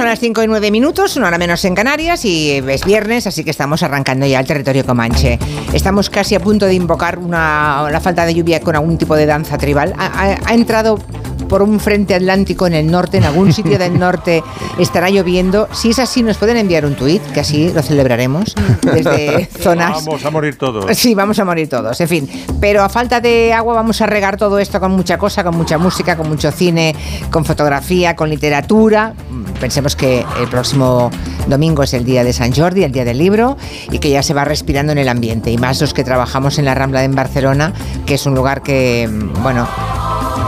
son las 5 y 9 minutos, una hora menos en Canarias y es viernes, así que estamos arrancando ya el territorio comanche. Estamos casi a punto de invocar una, la falta de lluvia con algún tipo de danza tribal. Ha- ha entrado por un frente atlántico en el norte, en algún sitio del norte estará lloviendo. Si es así, nos pueden enviar un tuit, que así lo celebraremos desde zonas... Vamos a morir todos. Sí, vamos a morir todos, en fin. Pero a falta de agua vamos a regar todo esto con mucha cosa, con mucha música, con mucho cine, con fotografía, con literatura. Pensemos que el próximo domingo es el día de San Jordi, el día del libro, y que ya se va respirando en el ambiente. Y más los que trabajamos en la Rambla de en Barcelona, que es un lugar que, bueno,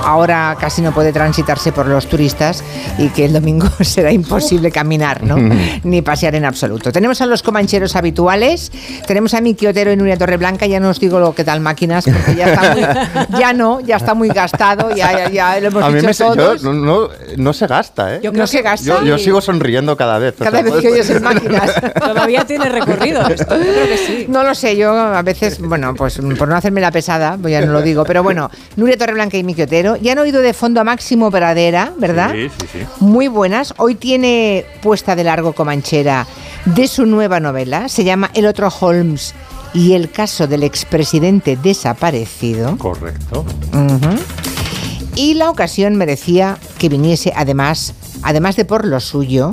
ahora casi no puede transitarse por los turistas y que el domingo será imposible caminar, ¿no? Ni pasear en absoluto. Tenemos a los comancheros habituales, tenemos a Miki Otero y Nuria Torreblanca, ya no os digo lo que tal máquinas, porque ya está muy, ya no, ya está muy gastado, ya, ya, ya lo hemos A mí dicho me, se- yo- todos. no, no, no se gasta, ¿eh? Yo no se gasta. Yo, yo sigo sonriendo cada vez. o Cada sea, vez que oyes en máquinas. Todavía tiene recorrido esto. Yo creo que sí. No lo sé, yo a veces, bueno, pues por no hacerme la pesada, pues ya no lo digo, pero bueno, Nuria Torreblanca y Miki Otero, ya han oído de fondo a Máximo Pradera, ¿verdad? Sí, sí, sí. Muy buenas. Hoy tiene puesta de largo Comanchera de su nueva novela. Se llama El otro Holmes y el caso del expresidente desaparecido. Correcto. Y la ocasión merecía que viniese, además, además de por lo suyo,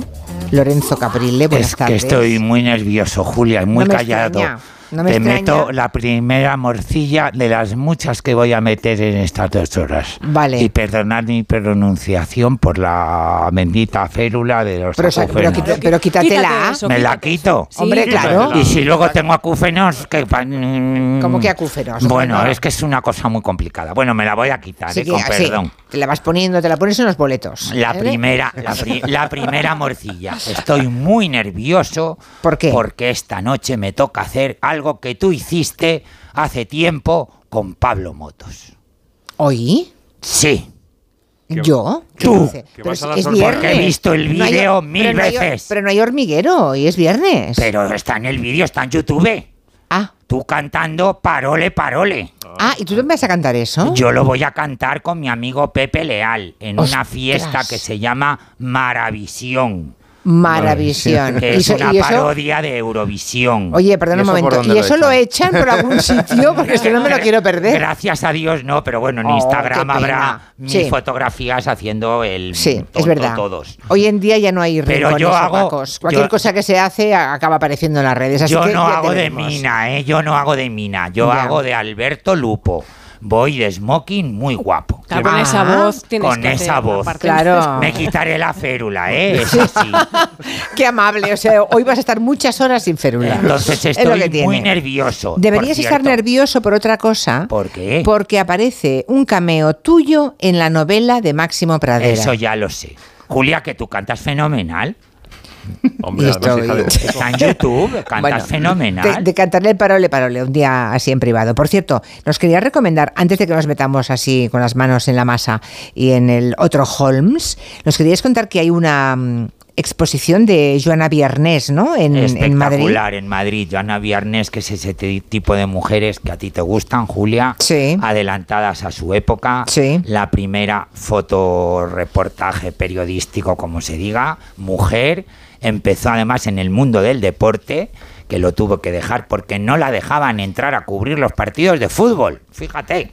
Lorenzo Caprile. Buenas es que tardes. estoy muy nervioso, Julia, y muy No me callado. extraña, no me Te extraña. meto la primera morcilla de las muchas que voy a meter en estas dos horas. Vale. Y perdonad mi pronunciación por la bendita férula de los Pero, pero, acúfenos. quita- pero quítatela. Quítate eso, Me la quito. Hombre, Sí, claro. Y si luego tengo acúfenos, que... mm, ¿Cómo que acúfenos? Bueno, es que es una cosa muy complicada. Bueno, me la voy a quitar, Así eh, con perdón. te la vas poniendo, te la pones en los boletos. La ¿vale? primera, la, pri- la primera morcilla. Estoy muy nervioso. ¿Por qué? Porque esta noche me toca hacer algo que tú hiciste hace tiempo con Pablo Motos. ¿Oí? Sí. ¿Qué- ¿Yo? ¿Qué Tú. Pero es, viernes. Porque he visto el No vídeo mil pero no hay- veces. pero no hay hormiguero y es viernes. Pero está en el vídeo, está en YouTube. Ah, Tú cantando Parole, Parole. ah, ¿y tú me vas a cantar eso? Yo lo voy a cantar con mi amigo Pepe Leal en una fiesta que se llama Maravisión. Maravisión. Que es una y eso- parodia de Eurovisión. Oye, perdona ¿Y un momento. ¿Y eso lo echan? echan por algún sitio? Porque si no me lo quiero perder. Gracias a Dios no, pero bueno, en Oh, Instagram habrá mis Sí. fotografías haciendo el Sí, es verdad. todos. Hoy en día ya no hay Pero yo hago- opacos. Cualquier yo- cosa que se hace acaba apareciendo en las redes. Así Yo que no hago de. Mina, ¿eh? Yo no hago de Mina. Yo Ya. hago de Alberto Lupo. Voy de smoking muy guapo. Claro, con Ah, esa voz tienes con que esa voz. Claro. Me quitaré la férula, ¿eh? Es así. Qué amable. O sea, hoy vas a estar muchas horas sin férula. Entonces Es lo que estoy muy nervioso. Deberías estar nervioso por otra cosa. ¿Por qué? Porque aparece un cameo tuyo en la novela de Máximo Pradera. Eso ya lo sé. Julia, que tú cantas fenomenal. Hombre. Está en YouTube, cantas Bueno, fenomenal. De, de cantarle el parole, parole, un día así en privado. Por cierto, nos quería recomendar, antes de que nos metamos así con las manos en la masa y en el otro Holmes, nos queríais contar que hay una mm, exposición de Joana Viernes, ¿no? En, en Madrid. Espectacular en Madrid. Joana Viernes, que es ese ti- tipo de mujeres que a ti te gustan, Julia. Sí. Adelantadas a su época. Sí. La primera fotoreportaje periodístico, como se diga, mujer. Empezó además en el mundo del deporte, que lo tuvo que dejar porque no la dejaban entrar a cubrir los partidos de fútbol. Fíjate.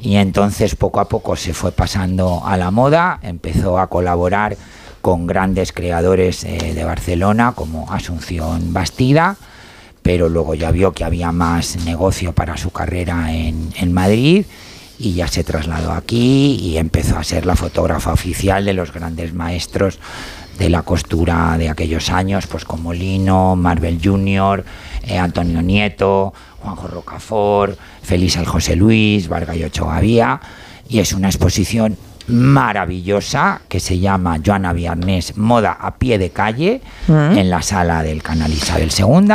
Y entonces poco a poco se fue pasando a la moda, empezó a colaborar con grandes creadores eh, de Barcelona como Asunción Bastida, pero luego ya vio que había más negocio para su carrera en, en Madrid y ya se trasladó aquí y empezó a ser la fotógrafa oficial de los grandes maestros de la costura de aquellos años, pues como Lino, Marvel Jr., eh, Antonio Nieto, Juanjo Rocafort, Feliz al José Luis, Vargas y Ochoa Vía, y es una exposición maravillosa que se llama Joana Viernes Moda a pie de calle Mm. en la sala del canal Isabel II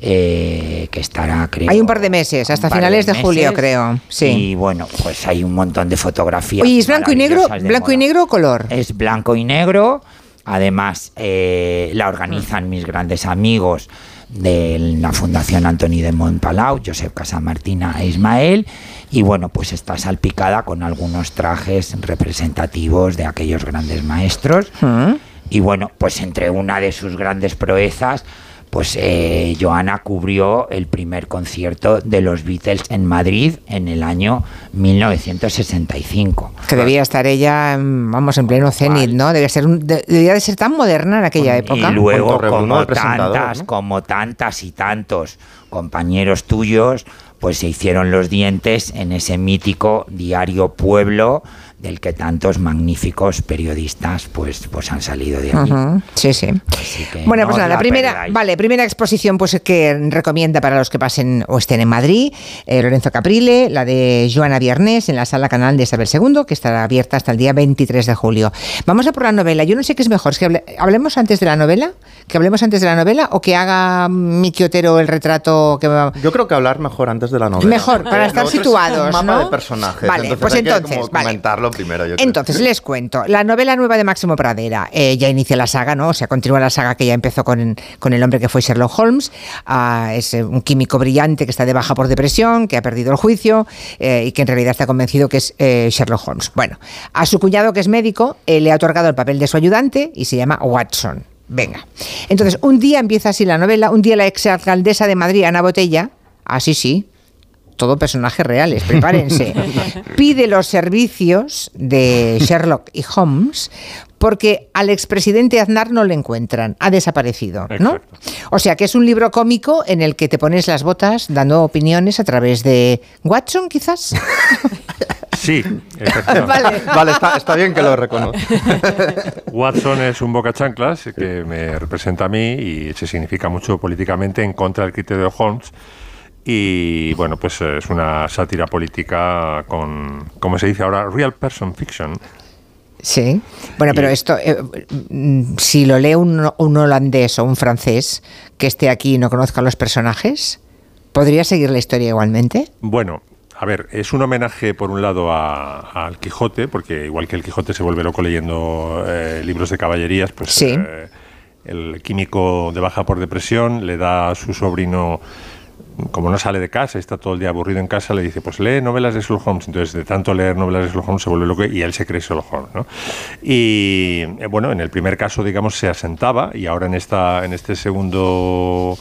eh, que estará creo Hay un par de meses, hasta finales de julio, creo, sí. y bueno pues hay un montón de fotografías Oye, ¿es blanco y negro, blanco y negro o color? es blanco y negro además eh, la organizan mis grandes amigos de la Fundación Antoni de Montpalau, Josep Casamartina e Ismael, y bueno, pues está salpicada con algunos trajes representativos de aquellos grandes maestros. Mm. Y bueno, pues entre una de sus grandes proezas, pues eh, Joana cubrió el primer concierto de los Beatles en Madrid en el año 1965. Que debía estar ella, vamos, en pleno cenit, ¿no? Debía, ser un- de- debía de ser tan moderna en aquella época. Y luego, como tantas, ¿no? como tantas y tantos compañeros tuyos, pues se hicieron los dientes en ese mítico diario Pueblo del que tantos magníficos periodistas pues, pues han salido de allí. Ujú, Sí, sí. Que Bueno, no pues nada, la primera, perdáis. vale, primera exposición pues que recomienda para los que pasen o estén en Madrid, eh, Lorenzo Caprile, la de Joana Viernes en la sala canal de Isabel II, que estará abierta hasta el día 23 de julio. Vamos a por la novela. Yo no sé qué es mejor, es que hable- hablemos antes de la novela, que hablemos antes de la novela o que haga Miki Otero el retrato que va- Yo creo que hablar mejor antes de la novela. Mejor, para Lo estar otro es situados, un mapa ¿no? de personajes. Vale, entonces pues hay que entonces, como vale. comentarlo primero. yo creo. Entonces, les cuento. La novela nueva de Máximo Pradera eh, ya inicia la saga, ¿no? O sea, continúa la saga que ya empezó con, con el hombre que fue Sherlock Holmes. Ah, es eh, un químico brillante que está de baja por depresión, que ha perdido el juicio eh, y que en realidad está convencido que es eh, Sherlock Holmes. Bueno, a su cuñado, que es médico, eh, le ha otorgado el papel de su ayudante y se llama Watson. Venga. Entonces, un día empieza así la novela. Un día la exalcaldesa de Madrid, Ana Botella, así sí, todo personajes reales, prepárense. Pide los servicios de Sherlock y Holmes porque al expresidente Aznar no le encuentran, ha desaparecido, ¿no? Exacto. O sea que es un libro cómico en el que te pones las botas dando opiniones a través de Watson, quizás. Sí, vale. Vale, está, está bien que lo reconozca. Watson es un boca chanclas que me representa a mí y se significa mucho políticamente en contra del criterio de Holmes. Y bueno, pues eh, es una sátira política con, como se dice ahora, real person fiction. Sí. Bueno, pero esto, eh, mm, si lo lee un, un holandés o un francés que esté aquí y no conozca los personajes, ¿podría seguir la historia igualmente? Bueno, a ver, es un homenaje por un lado a- al Quijote, porque igual que el Quijote se vuelve loco leyendo eh, libros de caballerías, pues Sí. eh, el químico de baja por depresión le da a su sobrino, como no sale de casa, está todo el día aburrido en casa, le dice, pues lee novelas de Sherlock Holmes. Entonces, de tanto leer novelas de Sherlock Holmes se vuelve loco y él se cree Sherlock Holmes, ¿no? Y eh, bueno, en el primer caso, digamos, se asentaba y ahora en, esta, en este segundo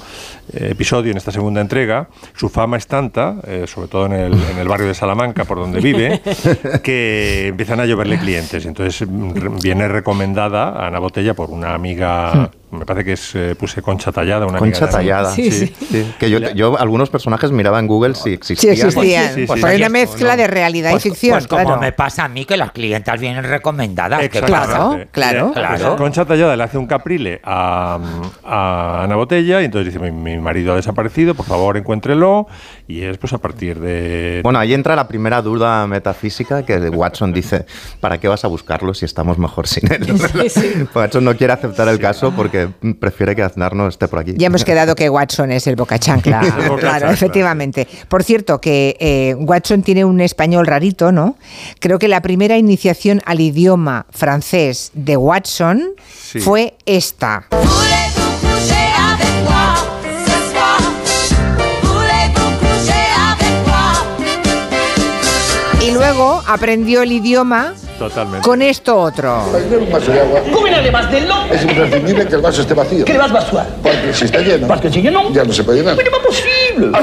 eh, episodio, en esta segunda entrega, su fama es tanta, eh, sobre todo en el, en el barrio de Salamanca, por donde vive, que empiezan a lloverle clientes. Entonces mm, viene recomendada a Ana Botella por una amiga, me parece que es, eh, puse Concha Tallada, una Concha tallada. Sí, sí. Sí, que yo, yo algunos personajes miraba en Google si Sí, existían. existían. sí, sí, Pues sí. hay una Sí, mezcla no. de realidad Pues, y ficción, pues como claro. me pasa a mí que las clientas vienen recomendadas. Claro, claro. Eh, pues Claro. Concha Tallada le hace un caprile a, a Ana Botella y entonces dice, mi, mi marido ha desaparecido, por favor encuéntrelo. Y es pues a partir de... Bueno, ahí entra la primera duda metafísica que Watson dice, ¿para qué vas a buscarlo si estamos mejor sin él? Sí, sí. Watson no quiere aceptar el caso porque prefiere que Aznar no esté por aquí. Ya hemos quedado que Watson es el boca chancla. Claro, chancla. efectivamente. Por cierto, que eh, Watson tiene un español rarito, ¿no? Creo que la primera iniciación al idioma francés de Watson Sí. fue esta. Luego aprendió el idioma Totalmente. con esto otro. Tener un vaso de agua ¿Cómo no del no? es imprescindible que el vaso esté vacío. ¿Qué le vas a vaciar? Porque si está lleno, Porque si lleno, ya no se puede llenar. pero no es posible.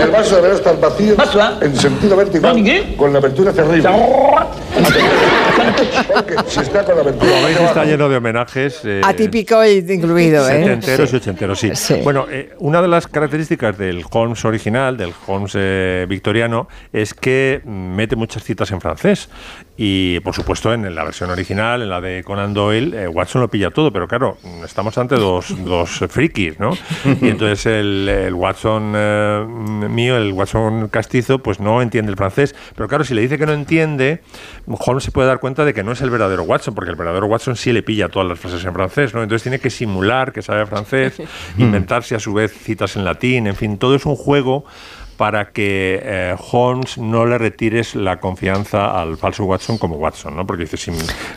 El vaso deberá estar vacío Vaso, en sentido vertical con la abertura hacia arriba. Porque si está con la abertura Como veis, hacia está lleno de homenajes. eh, Atípico e incluido, ¿eh? Setenteros y ochenteros, sí. Sí. Bueno, eh, una de las características del Holmes original, del Holmes eh, victoriano, es que mete muchas citas en francés. Y, por supuesto, en la versión original, en la de Conan Doyle, eh, Watson lo pilla todo, pero claro, estamos ante dos, dos frikis, ¿no? Y entonces el, el Watson eh, mío, el Watson castizo, pues no entiende el francés. Pero claro, si le dice que no entiende, Holmes se puede dar cuenta de que no es el verdadero Watson, porque el verdadero Watson sí le pilla todas las frases en francés, ¿no? Entonces tiene que simular que sabe francés, inventarse a su vez citas en latín, en fin, todo es un juego para que eh, Holmes no le retires la confianza al falso Watson como Watson, ¿no? Porque dice, "Si-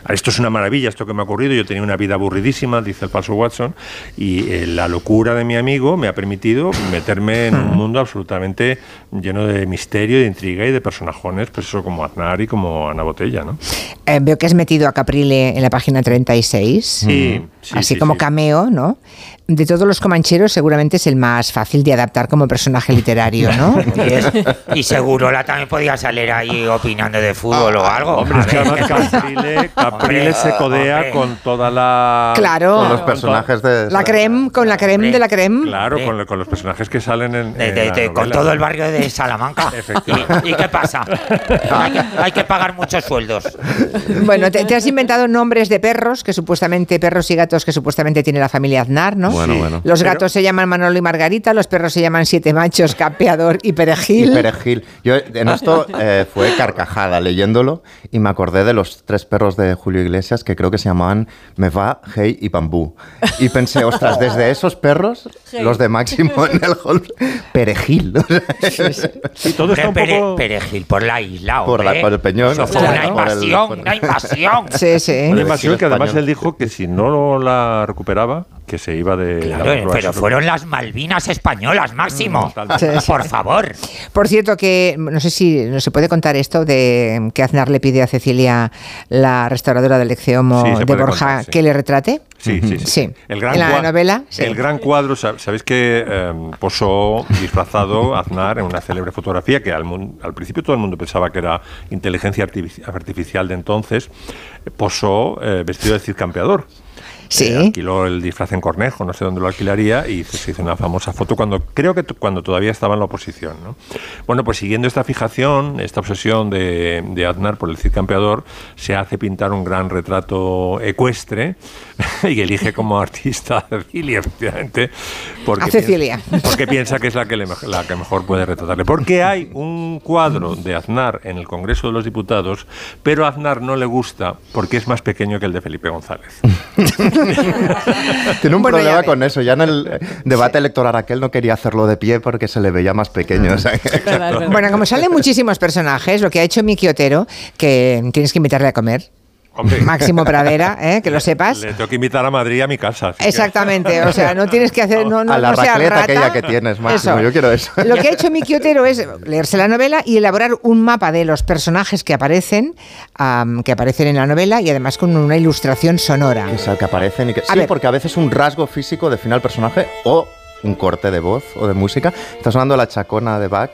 esto es una maravilla, esto que me ha ocurrido, yo tenía una vida aburridísima, dice el falso Watson, y eh, la locura de mi amigo me ha permitido meterme en un mundo absolutamente lleno de misterio, de intriga y de personajones, pues eso como Aznar y como Ana Botella, ¿no? Eh, veo que has metido a Caprile en la página 36. Sí, sí, así sí, como sí. cameo, ¿no? De todos los comancheros, seguramente es el más fácil de adaptar como personaje literario, ¿no? Y, es- y Segurola también podía salir ahí opinando de fútbol o algo. Hombre, es que además. Caprile, Caprile Hombre, se codea hombre. con toda la... Claro. Con los personajes de... La creme, con la creme de la creme. Claro, con, con los personajes que salen en, De- en de- la de- con todo el barrio de Salamanca. Efectivamente. ¿Y, y qué pasa? Hay que, hay que pagar muchos sueldos. Bueno, te, te has inventado nombres de perros, que supuestamente, perros y gatos que supuestamente tiene la familia Aznar, ¿no? Bueno, bueno. Los Pero- gatos se llaman Manolo y Margarita, los perros se llaman Siete Machos, Capeador y Perejil. Y Perejil. Yo en esto eh, fue carcajada leyéndolo y me acordé de los tres perros de Julio Iglesias que creo que se llamaban Meva, Hey y Bambú. Y pensé, ostras, desde esos perros, los de Máximo en el Holmes, Perejil. Sí, todo está un Pere- poco... Perejil por la isla, Por la- por el peñón, Eso fue claro. una por el- invasión, por el- una invasión. Sí, sí. Una invasión que además él dijo que si no la recuperaba, que se iba de... Claro, la- pero fueron las Malvinas españolas, Máximo. Totalmente. Sí, sí. Por favor. Por cierto, que no sé si no se puede contar esto de que Aznar le pide a Cecilia, la restauradora del Exeomo Sí, de Borja, contar, sí. que le retrate. Sí, sí, sí. Sí. El gran En la cua- novela, sí. El gran cuadro, sab- sabéis que eh, posó disfrazado Aznar en una célebre fotografía que al, al principio todo el mundo pensaba que era inteligencia artifici- artificial de entonces, eh, posó eh, vestido de Cid Campeador. Sí. Eh, alquiló el disfraz en Cornejo, no sé dónde lo alquilaría, y se hizo una famosa foto cuando creo que cuando todavía estaba en la oposición. ¿no? Bueno, pues siguiendo esta fijación, esta obsesión de, de Aznar por el Cid Campeador, se hace pintar un gran retrato ecuestre y elige como artista a Cecilia, efectivamente. Porque A Cecilia. piensa- porque piensa que es la que, le la que mejor puede retratarle. Porque hay un cuadro de Aznar en el Congreso de los Diputados, pero a Aznar no le gusta porque es más pequeño que el de Felipe González. Tiene un Bueno, problema con eso. Ya en el eh, debate electoral aquel no quería hacerlo de pie porque se le veía más pequeño. o sea, Claro. Bueno, como salen muchísimos personajes, lo que ha hecho Miki Otero, que tienes que invitarle a comer. Hombre. Máximo Pradera, ¿eh? que lo sepas. Le tengo que invitar a Madrid a mi casa. que- Exactamente, o sea, no tienes que hacer. No, no, A la no racleta rata. aquella que tienes, Máximo, yo quiero eso. Lo que ha hecho Miki Otero es leerse la novela y elaborar un mapa de los personajes que aparecen, que aparecen en la novela y además con una ilustración sonora. que, sa- que aparecen y que. A Sí, ver. porque a veces un rasgo físico define al personaje o un corte de voz o de música. Está sonando la chacona de Bach.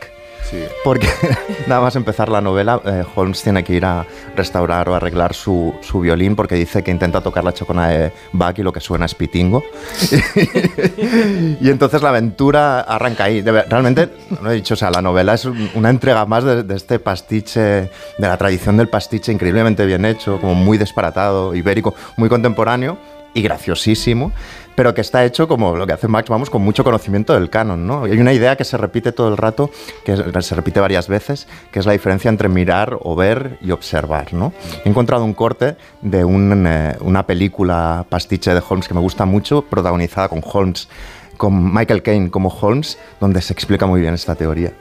Porque nada más empezar la novela, eh, Holmes tiene que ir a restaurar o arreglar su, su violín porque dice que intenta tocar la chacona de Bach y lo que suena es pitingo. y entonces la aventura arranca ahí. Realmente, no he dicho, o sea, la novela es un- una entrega más de, de este pastiche, de la tradición del pastiche increíblemente bien hecho, como muy disparatado, ibérico, muy contemporáneo y graciosísimo, pero que está hecho como lo que hace Max, vamos, con mucho conocimiento del canon, ¿no? Hay una idea que se repite todo el rato, que es- se repite varias veces, que es la diferencia entre mirar o ver y observar, ¿no? He encontrado un corte de eh, una película pastiche de Holmes que me gusta mucho, protagonizada con Holmes, con Michael Caine como Holmes, donde se explica muy bien esta teoría.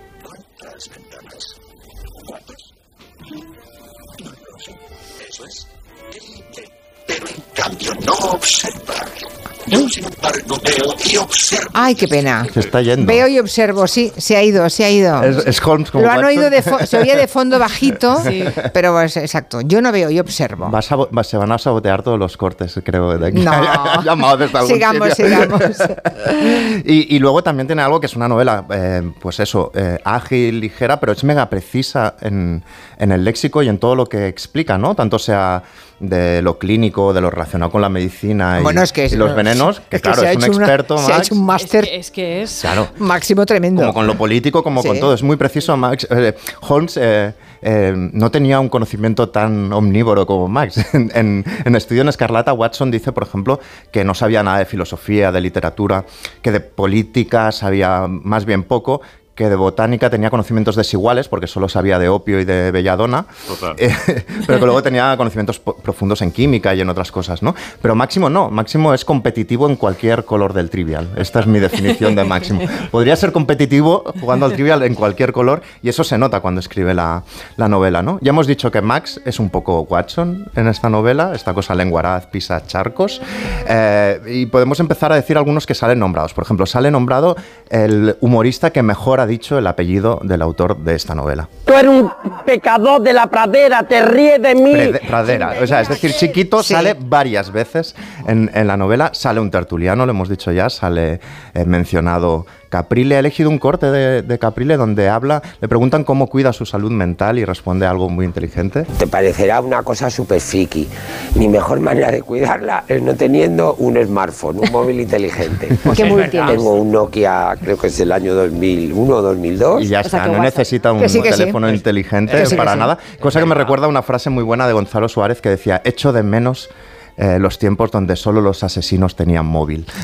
Ay, qué pena. Se está yendo. Veo y observo, sí, se ha ido, se ha ido. Es, es Holmes como Lo han Watson. oído de se oía de fondo bajito, Sí. pero es exacto. Yo no veo y observo. A se van a sabotear todos los cortes, creo, de aquí. No. Llamado desde algún Sigamos, sitio. sigamos. y, y luego también tiene algo que es una novela, eh, pues eso, eh, ágil, ligera, pero es mega precisa en, en el léxico y en todo lo que explica, ¿no? Tanto sea de lo clínico, de lo relacionado con la medicina y, Bueno, es que y los venenos, que es claro, es un hecho una- experto, se ha Max. hecho un Es máster que es, que es. Claro. máximo tremendo. Como con lo político, como Sí. con todo. Es muy preciso, Max. Eh, Holmes eh, eh, no tenía un conocimiento tan omnívoro como Max. En, en- en Estudio en Escarlata, Watson dice, por ejemplo, que no sabía nada de filosofía, de literatura, que de política sabía más bien poco, que de botánica tenía conocimientos desiguales, porque solo sabía de opio y de belladona, Total. eh, pero que luego tenía conocimientos profundos en química y en otras cosas, ¿no? Pero Máximo no, Máximo es competitivo en cualquier color del trivial. Esta es mi definición de Máximo. Podría ser competitivo jugando al trivial en cualquier color y eso se nota cuando escribe la, la novela, ¿no? Ya hemos dicho que Max es un poco Watson en esta novela, esta cosa lenguaraz pisa charcos, eh, y podemos empezar a decir algunos que salen nombrados. Por ejemplo, sale nombrado el humorista que mejor ha dicho el apellido del autor de esta novela. Tú eres un pecador de la pradera, te ríes de mí. Prede- Pradera. O sea, es decir, chiquito Sí. sale varias veces en, en la novela. Sale un tertuliano, lo hemos dicho ya, sale eh, mencionado Caprile. He elegido un corte de, de Caprile donde habla, le preguntan cómo cuida su salud mental y responde algo muy inteligente. Te parecerá una cosa súper friki. Mi mejor manera de cuidarla es no teniendo un smartphone, un móvil inteligente. ¿Qué móvil tienes? Tengo un Nokia, creo que es del año 2001 o 2002. Y ya O está, no necesita un sí, sí. teléfono inteligente Que sí, que para sí. nada. Cosa que me recuerda a una frase muy buena de Gonzalo Suárez que decía, echo de menos eh, los tiempos donde solo los asesinos tenían móvil.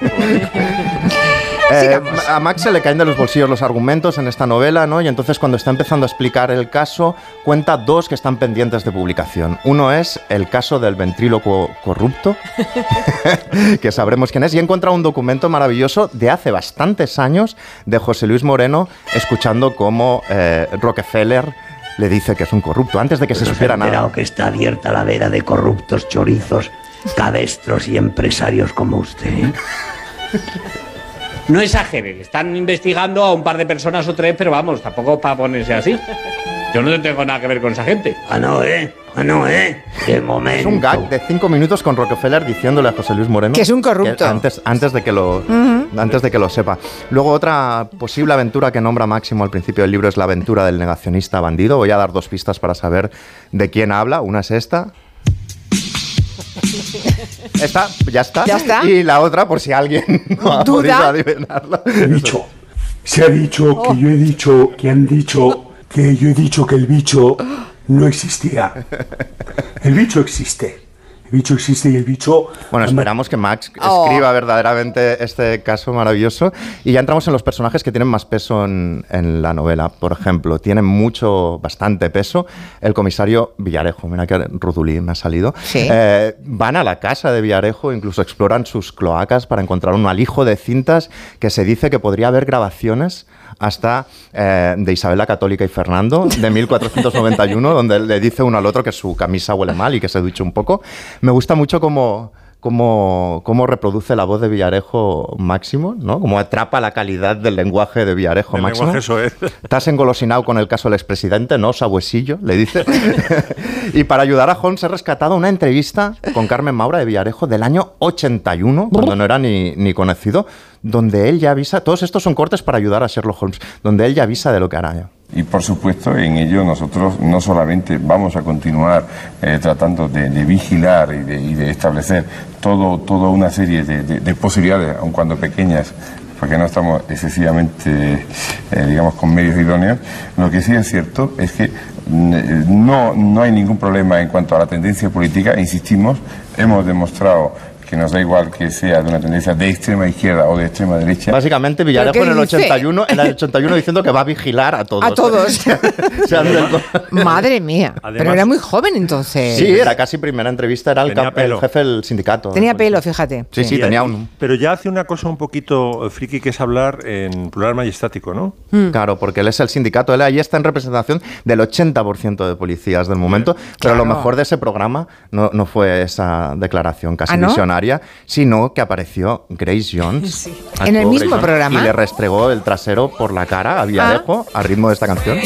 Eh, a Max se le caen de los bolsillos los argumentos en esta novela, ¿no? Y entonces cuando está empezando a explicar el caso, cuenta dos que están pendientes de publicación. Uno es el caso del ventrílocuo corrupto, que sabremos quién es, y he encontrado un documento maravilloso de hace bastantes años de José Luis Moreno, escuchando cómo eh, Rockefeller le dice que es un corrupto, antes de que se ¿Os supiera ha enterado nada. que está abierta la veda de corruptos chorizos, cabestros y empresarios como usted? No exageren, están investigando a un par de personas o tres, pero vamos, tampoco para ponerse así. Yo no tengo nada que ver con esa gente. Ah, no, ¿eh? Ah, no, ¿eh? De momento. Es un gag de cinco minutos con Rockefeller diciéndole a José Luis Moreno Que es un corrupto. antes, antes, de que lo, antes de que lo sepa. Luego otra posible aventura que nombra Máximo al principio del libro es la aventura del negacionista bandido. Voy a dar dos pistas para saber de quién habla. Una es esta. Esta, ya está. Ya está. Y la otra, por si alguien no ha ¿Duda? podido adivinarlo. He dicho, se ha dicho que yo he dicho, que han dicho, que yo he dicho que el bicho no existía. El bicho existe. El bicho existe y el bicho... Bueno, esperamos que Max Oh. escriba verdaderamente este caso maravilloso. Y ya entramos en los personajes que tienen más peso en, en la novela. Por ejemplo, tiene mucho, bastante peso el comisario Villarejo. Mira que Rudulí me ha salido. Sí. Eh, van a la casa de Villarejo, incluso exploran sus cloacas para encontrar un alijo de cintas que se dice que podría haber grabaciones hasta eh, de Isabel la Católica y Fernando, de 1491, donde le dice uno al otro que su camisa huele mal y que se duche un poco. Me gusta mucho cómo, cómo, cómo reproduce la voz de Villarejo Máximo, ¿no? Cómo atrapa la calidad del lenguaje de Villarejo El Máximo. lenguaje soez. Estás engolosinado con el caso del expresidente, ¿no? Sabuesillo, le dice. y para ayudar a Holmes he rescatado una entrevista con Carmen Maura de Villarejo del año 81, cuando no era ni, ni conocido, donde él ya avisa, todos estos son cortes para ayudar a Sherlock Holmes, donde él ya avisa de lo que hará. Y por supuesto, en ello nosotros no solamente vamos a continuar eh, tratando de, vigilar y de, y de establecer todo, toda una serie de, de- de posibilidades, aun cuando pequeñas, porque no estamos excesivamente, eh, digamos, con medios idóneos, lo que sí es cierto es que mm, no, no hay ningún problema en cuanto a la tendencia política, insistimos, hemos demostrado que nos da igual que sea de una tendencia de extrema izquierda o de extrema derecha. Básicamente ¿Pero Villarejo en el dice? 81, en el 81 diciendo que va a vigilar a todos. A todos. Madre mía. Pero era muy joven entonces. sí, era casi primera entrevista, era el, jefe del sindicato. Tenía pelo, fíjate. Sí, sí, tenía un... Pero ya hace una cosa un poquito friki que es hablar en plural majestático, ¿no? Mm. Claro, porque él es el sindicato, él ahí está en representación del 80% de policías del momento, pero lo Claro. mejor de ese programa no, no fue esa declaración casi ¿Ah, no? visionaria, sino que apareció Grace Jones. ¿En el mismo Jones programa? Y le restregó el trasero por la cara a Villarejo al ritmo de esta canción.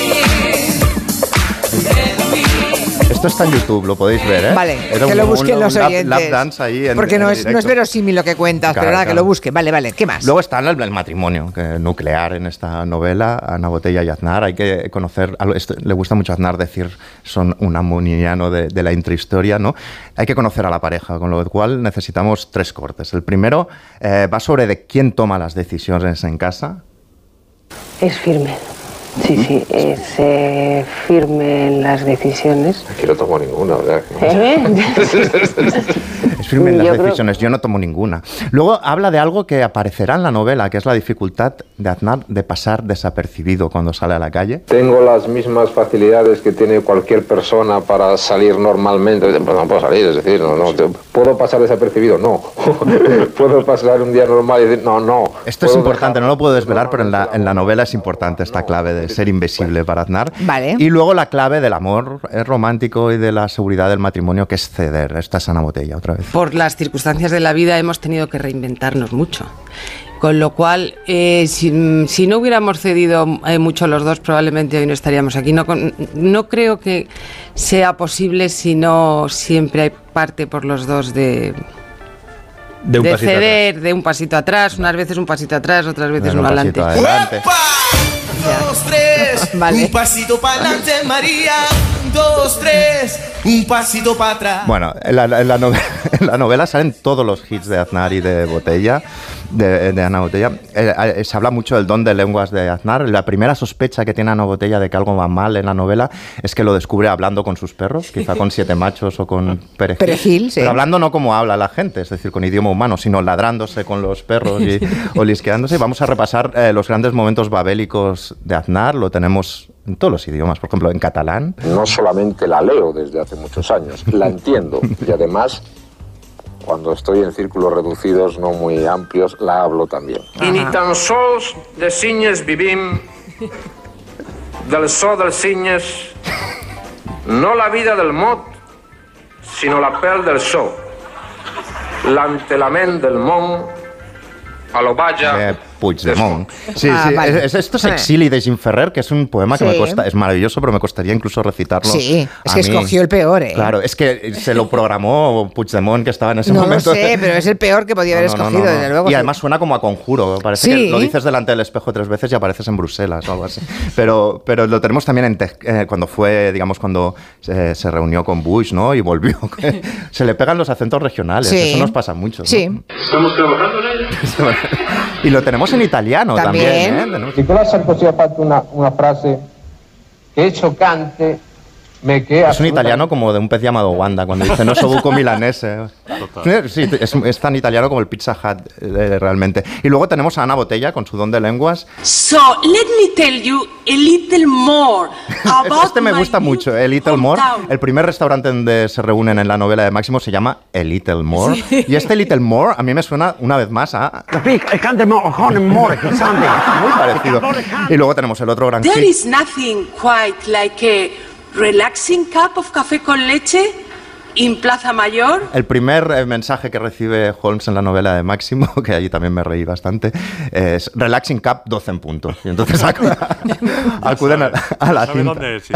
Esto está en YouTube, lo podéis ver, ¿eh? Vale, Era que un- lo busquen un los oyentes. lap dance ahí en- porque no en es, no directo. es verosímil lo que cuentas, pero Claro, nada, que lo busquen. Vale, vale. ¿Qué más? Luego está el, el matrimonio que nuclear en esta novela, Ana Botella y Aznar. Hay que conocer, a lo- esto- le gusta mucho a Aznar decir son un amuniano de, de la intrahistoria, ¿no? Hay que conocer a la pareja, con lo cual necesitamos tres cortes. El primero eh, va sobre de quién toma las decisiones en casa. Es firme. Sí, sí, es eh, firme en las decisiones. Aquí no tomo ninguna, ¿verdad? ¿Eh? Es firmen las Yo creo- decisiones. Yo no tomo ninguna. Luego habla de algo que aparecerá en la novela, que es la dificultad de Aznar de pasar desapercibido cuando sale a la calle. Tengo las mismas facilidades que tiene cualquier persona para salir normalmente. Pues no puedo salir, es decir, no, no, ¿puedo pasar desapercibido? No. ¿Puedo pasar un día normal y decir, no, no? Esto es ¿Puedo importante, no lo puedo desvelar, pero en la, en la novela es importante esta clave de ser invisible para Aznar. Vale. Y luego la clave del amor eh, romántico y de la seguridad del matrimonio, que es ceder. Esta sana botella, otra vez. por las circunstancias de la vida hemos tenido que reinventarnos mucho. Con lo cual, eh, si, si no hubiéramos cedido eh, mucho los dos, probablemente hoy no estaríamos aquí. No, creo que sea posible si no siempre hay parte por los dos de, De un ceder, de un pasito atrás, unas veces un pasito atrás, otras veces Bueno, uno un adelante. pasito adelante. Dos, tres, Vale. un pasito para adelante, María. Dos, tres, un pasito para atrás. Bueno, en la, en la novela, en la novela salen todos los hits de Aznar y de Botella, de, de Ana Botella. Eh, eh, se habla mucho del don de lenguas de Aznar. La primera sospecha que tiene Ana Botella de que algo va mal en la novela es que lo descubre hablando con sus perros, quizá con siete machos o con perejil. Perejil, sí. Pero hablando no como habla la gente, es decir, con idioma humano, sino ladrándose con los perros y olisqueándose. Y vamos a repasar eh, los grandes momentos babélicos de Aznar. Lo tenemos en todos los idiomas, por ejemplo, en catalán. No solamente la leo desde hace muchos años, la entiendo y además cuando estoy en círculos reducidos no muy amplios la hablo también. I ni tan sols de cinyes vivim, del so dels cinyes, no la vida del mot, sinó la pèl del so, l'entelament del món, a lo vaja... Eh, Puigdemont. Sí, Ah, sí, vale. es- esto es Eh. Exili de Jim Ferrer, que es un poema que me cuesta, es maravilloso, pero me costaría incluso recitarlo. Sí, es a que mí. escogió el peor, ¿eh? Claro, es que se lo programó Puigdemont, que estaba en ese No lo momento. sé, pero es el peor que podía haber No, no, no, escogido, no, no. desde luego. Y además suena como a conjuro. Parece Sí. que lo dices delante del espejo tres veces y apareces en Bruselas o algo así. Pero, pero lo tenemos también en eh, cuando fue, digamos, cuando se, se reunió con Bush, ¿no? Y volvió. se le pegan los acentos regionales. Sí. Eso nos pasa mucho. ¿no? Sí. Estamos trabajando en ello. y lo tenemos en italiano también. También. ¿eh? Nicolás Sarkozy ha fatto una, una frase che è choccante, che Es un italiano como de un pez llamado Wanda, cuando dice no sobuco milanese. Sí, es, es tan italiano como el Pizza Hut, eh, realmente. Y luego tenemos a Ana Botella con su don de lenguas. So, let me tell you a little more about Este me gusta mucho, El Little More. El primer restaurante donde se reúnen en la novela de Máximo se llama El Little More. Sí. Y este Little More a mí me suena una vez más a... Muy parecido. Y luego tenemos el otro gran There is nothing quite like a relaxing cup of café con leche in Plaza Mayor. El primer eh, mensaje que recibe Holmes en la novela de Máximo, que allí también me reí bastante, es Relaxing Cup 12 en punto. Y entonces acu- acuden a, a la ¿Sabe cinta. dónde es? Sí.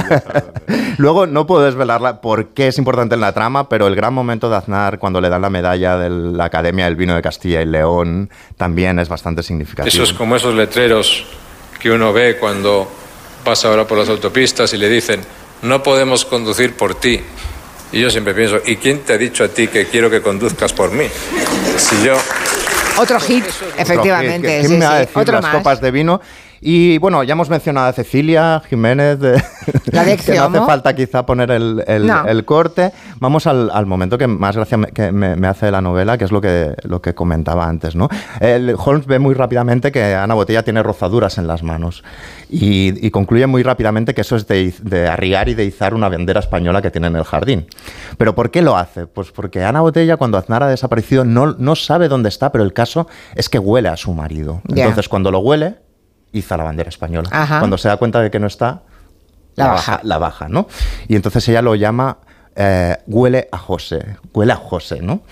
Luego no puedo desvelarla por qué es importante en la trama, pero el gran momento de Aznar cuando le dan la medalla de la Academia del Vino de Castilla y León también es bastante significativo. Eso es como esos letreros que uno ve cuando pasa ahora por las autopistas y le dicen, no podemos conducir por ti. Y yo siempre pienso, ¿y quién te ha dicho a ti que quiero que conduzcas por mí? Si yo... Otro hit, efectivamente. ¿Quién sí, me va a sí. decir Otro las más. copas de vino? Y bueno, ya hemos mencionado a Cecilia Jiménez, de- La de que no hace falta quizá poner el, el- No. el corte. Vamos al, al momento que más gracia me, que me, me hace de la novela, que es lo que, lo que comentaba antes. ¿no? El, Holmes ve muy rápidamente que Ana Botella tiene rozaduras en las manos y, y concluye muy rápidamente que eso es de, arriar y de izar una bandera española que tiene en el jardín. ¿Pero por qué lo hace? Pues porque Ana Botella, cuando Aznar ha desaparecido, no, no sabe dónde está, pero el caso es que huele a su marido. Entonces, cuando lo huele, iza la bandera española. Ajá. Cuando se da cuenta de que no está, La baja. La baja, ¿no? Y entonces ella lo llama eh, huele a José. Huele a José, ¿no?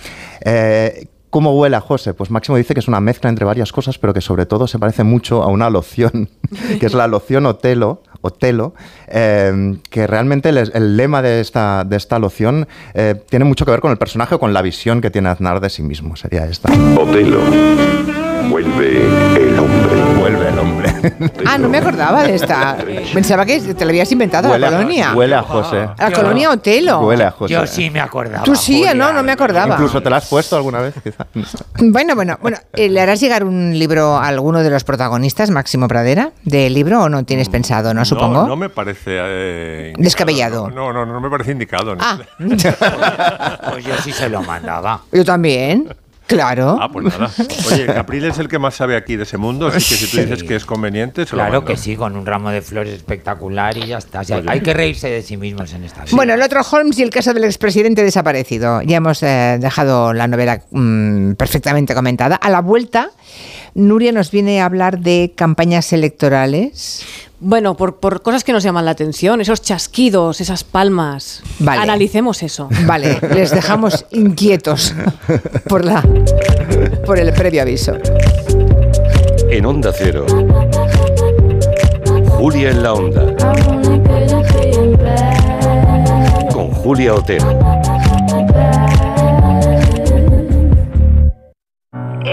Eh, ¿Cómo huele a José? Pues Máximo dice que es una mezcla entre varias cosas, pero que sobre todo se parece mucho a una loción, que es la loción Otelo, Otelo eh, que realmente el, el lema de esta, de esta loción eh, tiene mucho que ver con el personaje o con la visión que tiene Aznar de sí mismo, sería esta. Otelo. Vuelve Ah, no me acordaba de esta. Pensaba que te la habías inventado Huele la a- colonia. Huele a José. La colonia Otelo. Huele a José. Yo sí me acordaba. Tú sí, no, no me acordaba. Incluso te la has puesto alguna vez, quizá. Bueno, bueno, bueno. eh, ¿Le harás llegar un libro a alguno de los protagonistas, Máximo Pradera, del libro o no tienes pensado, no? Supongo. No, no me parece. eh, Descabellado. No, no, no me parece indicado. ¿no? Ah, Pues yo sí se lo mandaba. yo también. Claro. Ah, pues nada. Oye, Capril es el que más sabe aquí de ese mundo, así que si tú dices Sí. que es conveniente, se Claro que sí, con un ramo de flores espectacular y ya está. O sea, hay que reírse de sí mismos en esta vida. Bueno, el otro Holmes y el caso del expresidente desaparecido. Ya hemos eh, dejado la novela mm, perfectamente comentada. A la vuelta, Nuria nos viene a hablar de campañas electorales. Bueno, por, por cosas que nos llaman la atención, esos chasquidos, esas palmas. Vale. Analicemos eso. Vale, les dejamos inquietos por, la, por el previo aviso. En Onda Cero. Julia en la Onda. Con Julia Otero.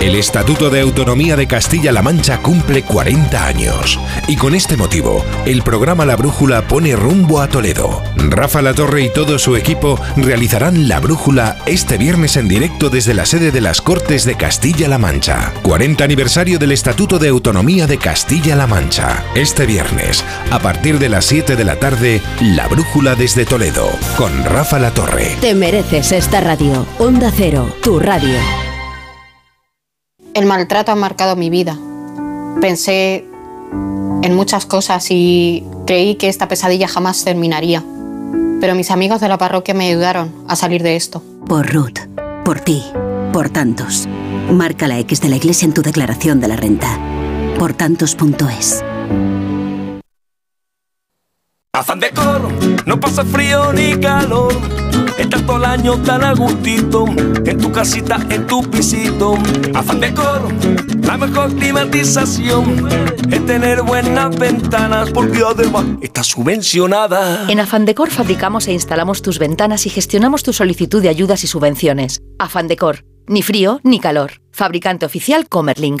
El Estatuto de Autonomía de Castilla-La Mancha cumple 40 años y con este motivo, el programa La Brújula pone rumbo a Toledo. Rafa La Torre y todo su equipo realizarán La Brújula este viernes en directo desde la sede de las Cortes de Castilla-La Mancha. 40 aniversario del Estatuto de Autonomía de Castilla-La Mancha. Este viernes, a partir de las 7 de la tarde, La Brújula desde Toledo, con Rafa La Torre. Te mereces esta radio. Onda Cero, tu radio. El maltrato ha marcado mi vida. Pensé en muchas cosas y creí que esta pesadilla jamás terminaría. Pero mis amigos de la parroquia me ayudaron a salir de esto. Por Ruth, por ti, por tantos. Marca la X de la iglesia en tu declaración de la renta. Por tantos.es. Afán de coro, no pasa frío ni calor. Estás todo el año tan a gustito, en tu casita, en tu pisito. Afán de coro, la mejor climatización es tener buenas ventanas, porque además está subvencionada. En Afandecor fabricamos e instalamos tus ventanas y gestionamos tu solicitud de ayudas y subvenciones. Afandecor, ni frío ni calor. Fabricante oficial Comerlink.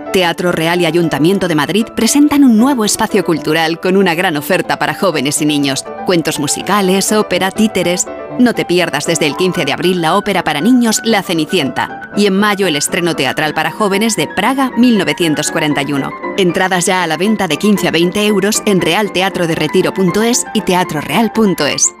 Teatro Real y Ayuntamiento de Madrid presentan un nuevo espacio cultural con una gran oferta para jóvenes y niños. Cuentos musicales, ópera, títeres. No te pierdas desde el 15 de abril la ópera para niños La Cenicienta y en mayo el estreno teatral para jóvenes de Praga 1941. Entradas ya a la venta de 15 a 20 euros en realteatroderetiro.es y teatroreal.es.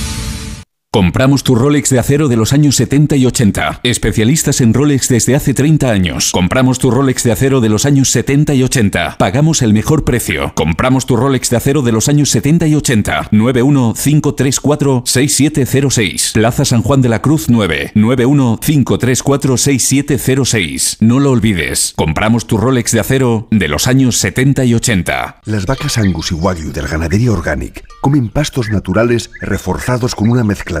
Compramos tu Rolex de acero de los años 70 y 80. Especialistas en Rolex desde hace 30 años. Compramos tu Rolex de acero de los años 70 y 80. Pagamos el mejor precio. Compramos tu Rolex de acero de los años 70 y 80. 915346706. Plaza San Juan de la Cruz 9. 915346706. No lo olvides. Compramos tu Rolex de acero de los años 70 y 80. Las vacas Angus y Wagyu de la ganadería Organic comen pastos naturales reforzados con una mezcla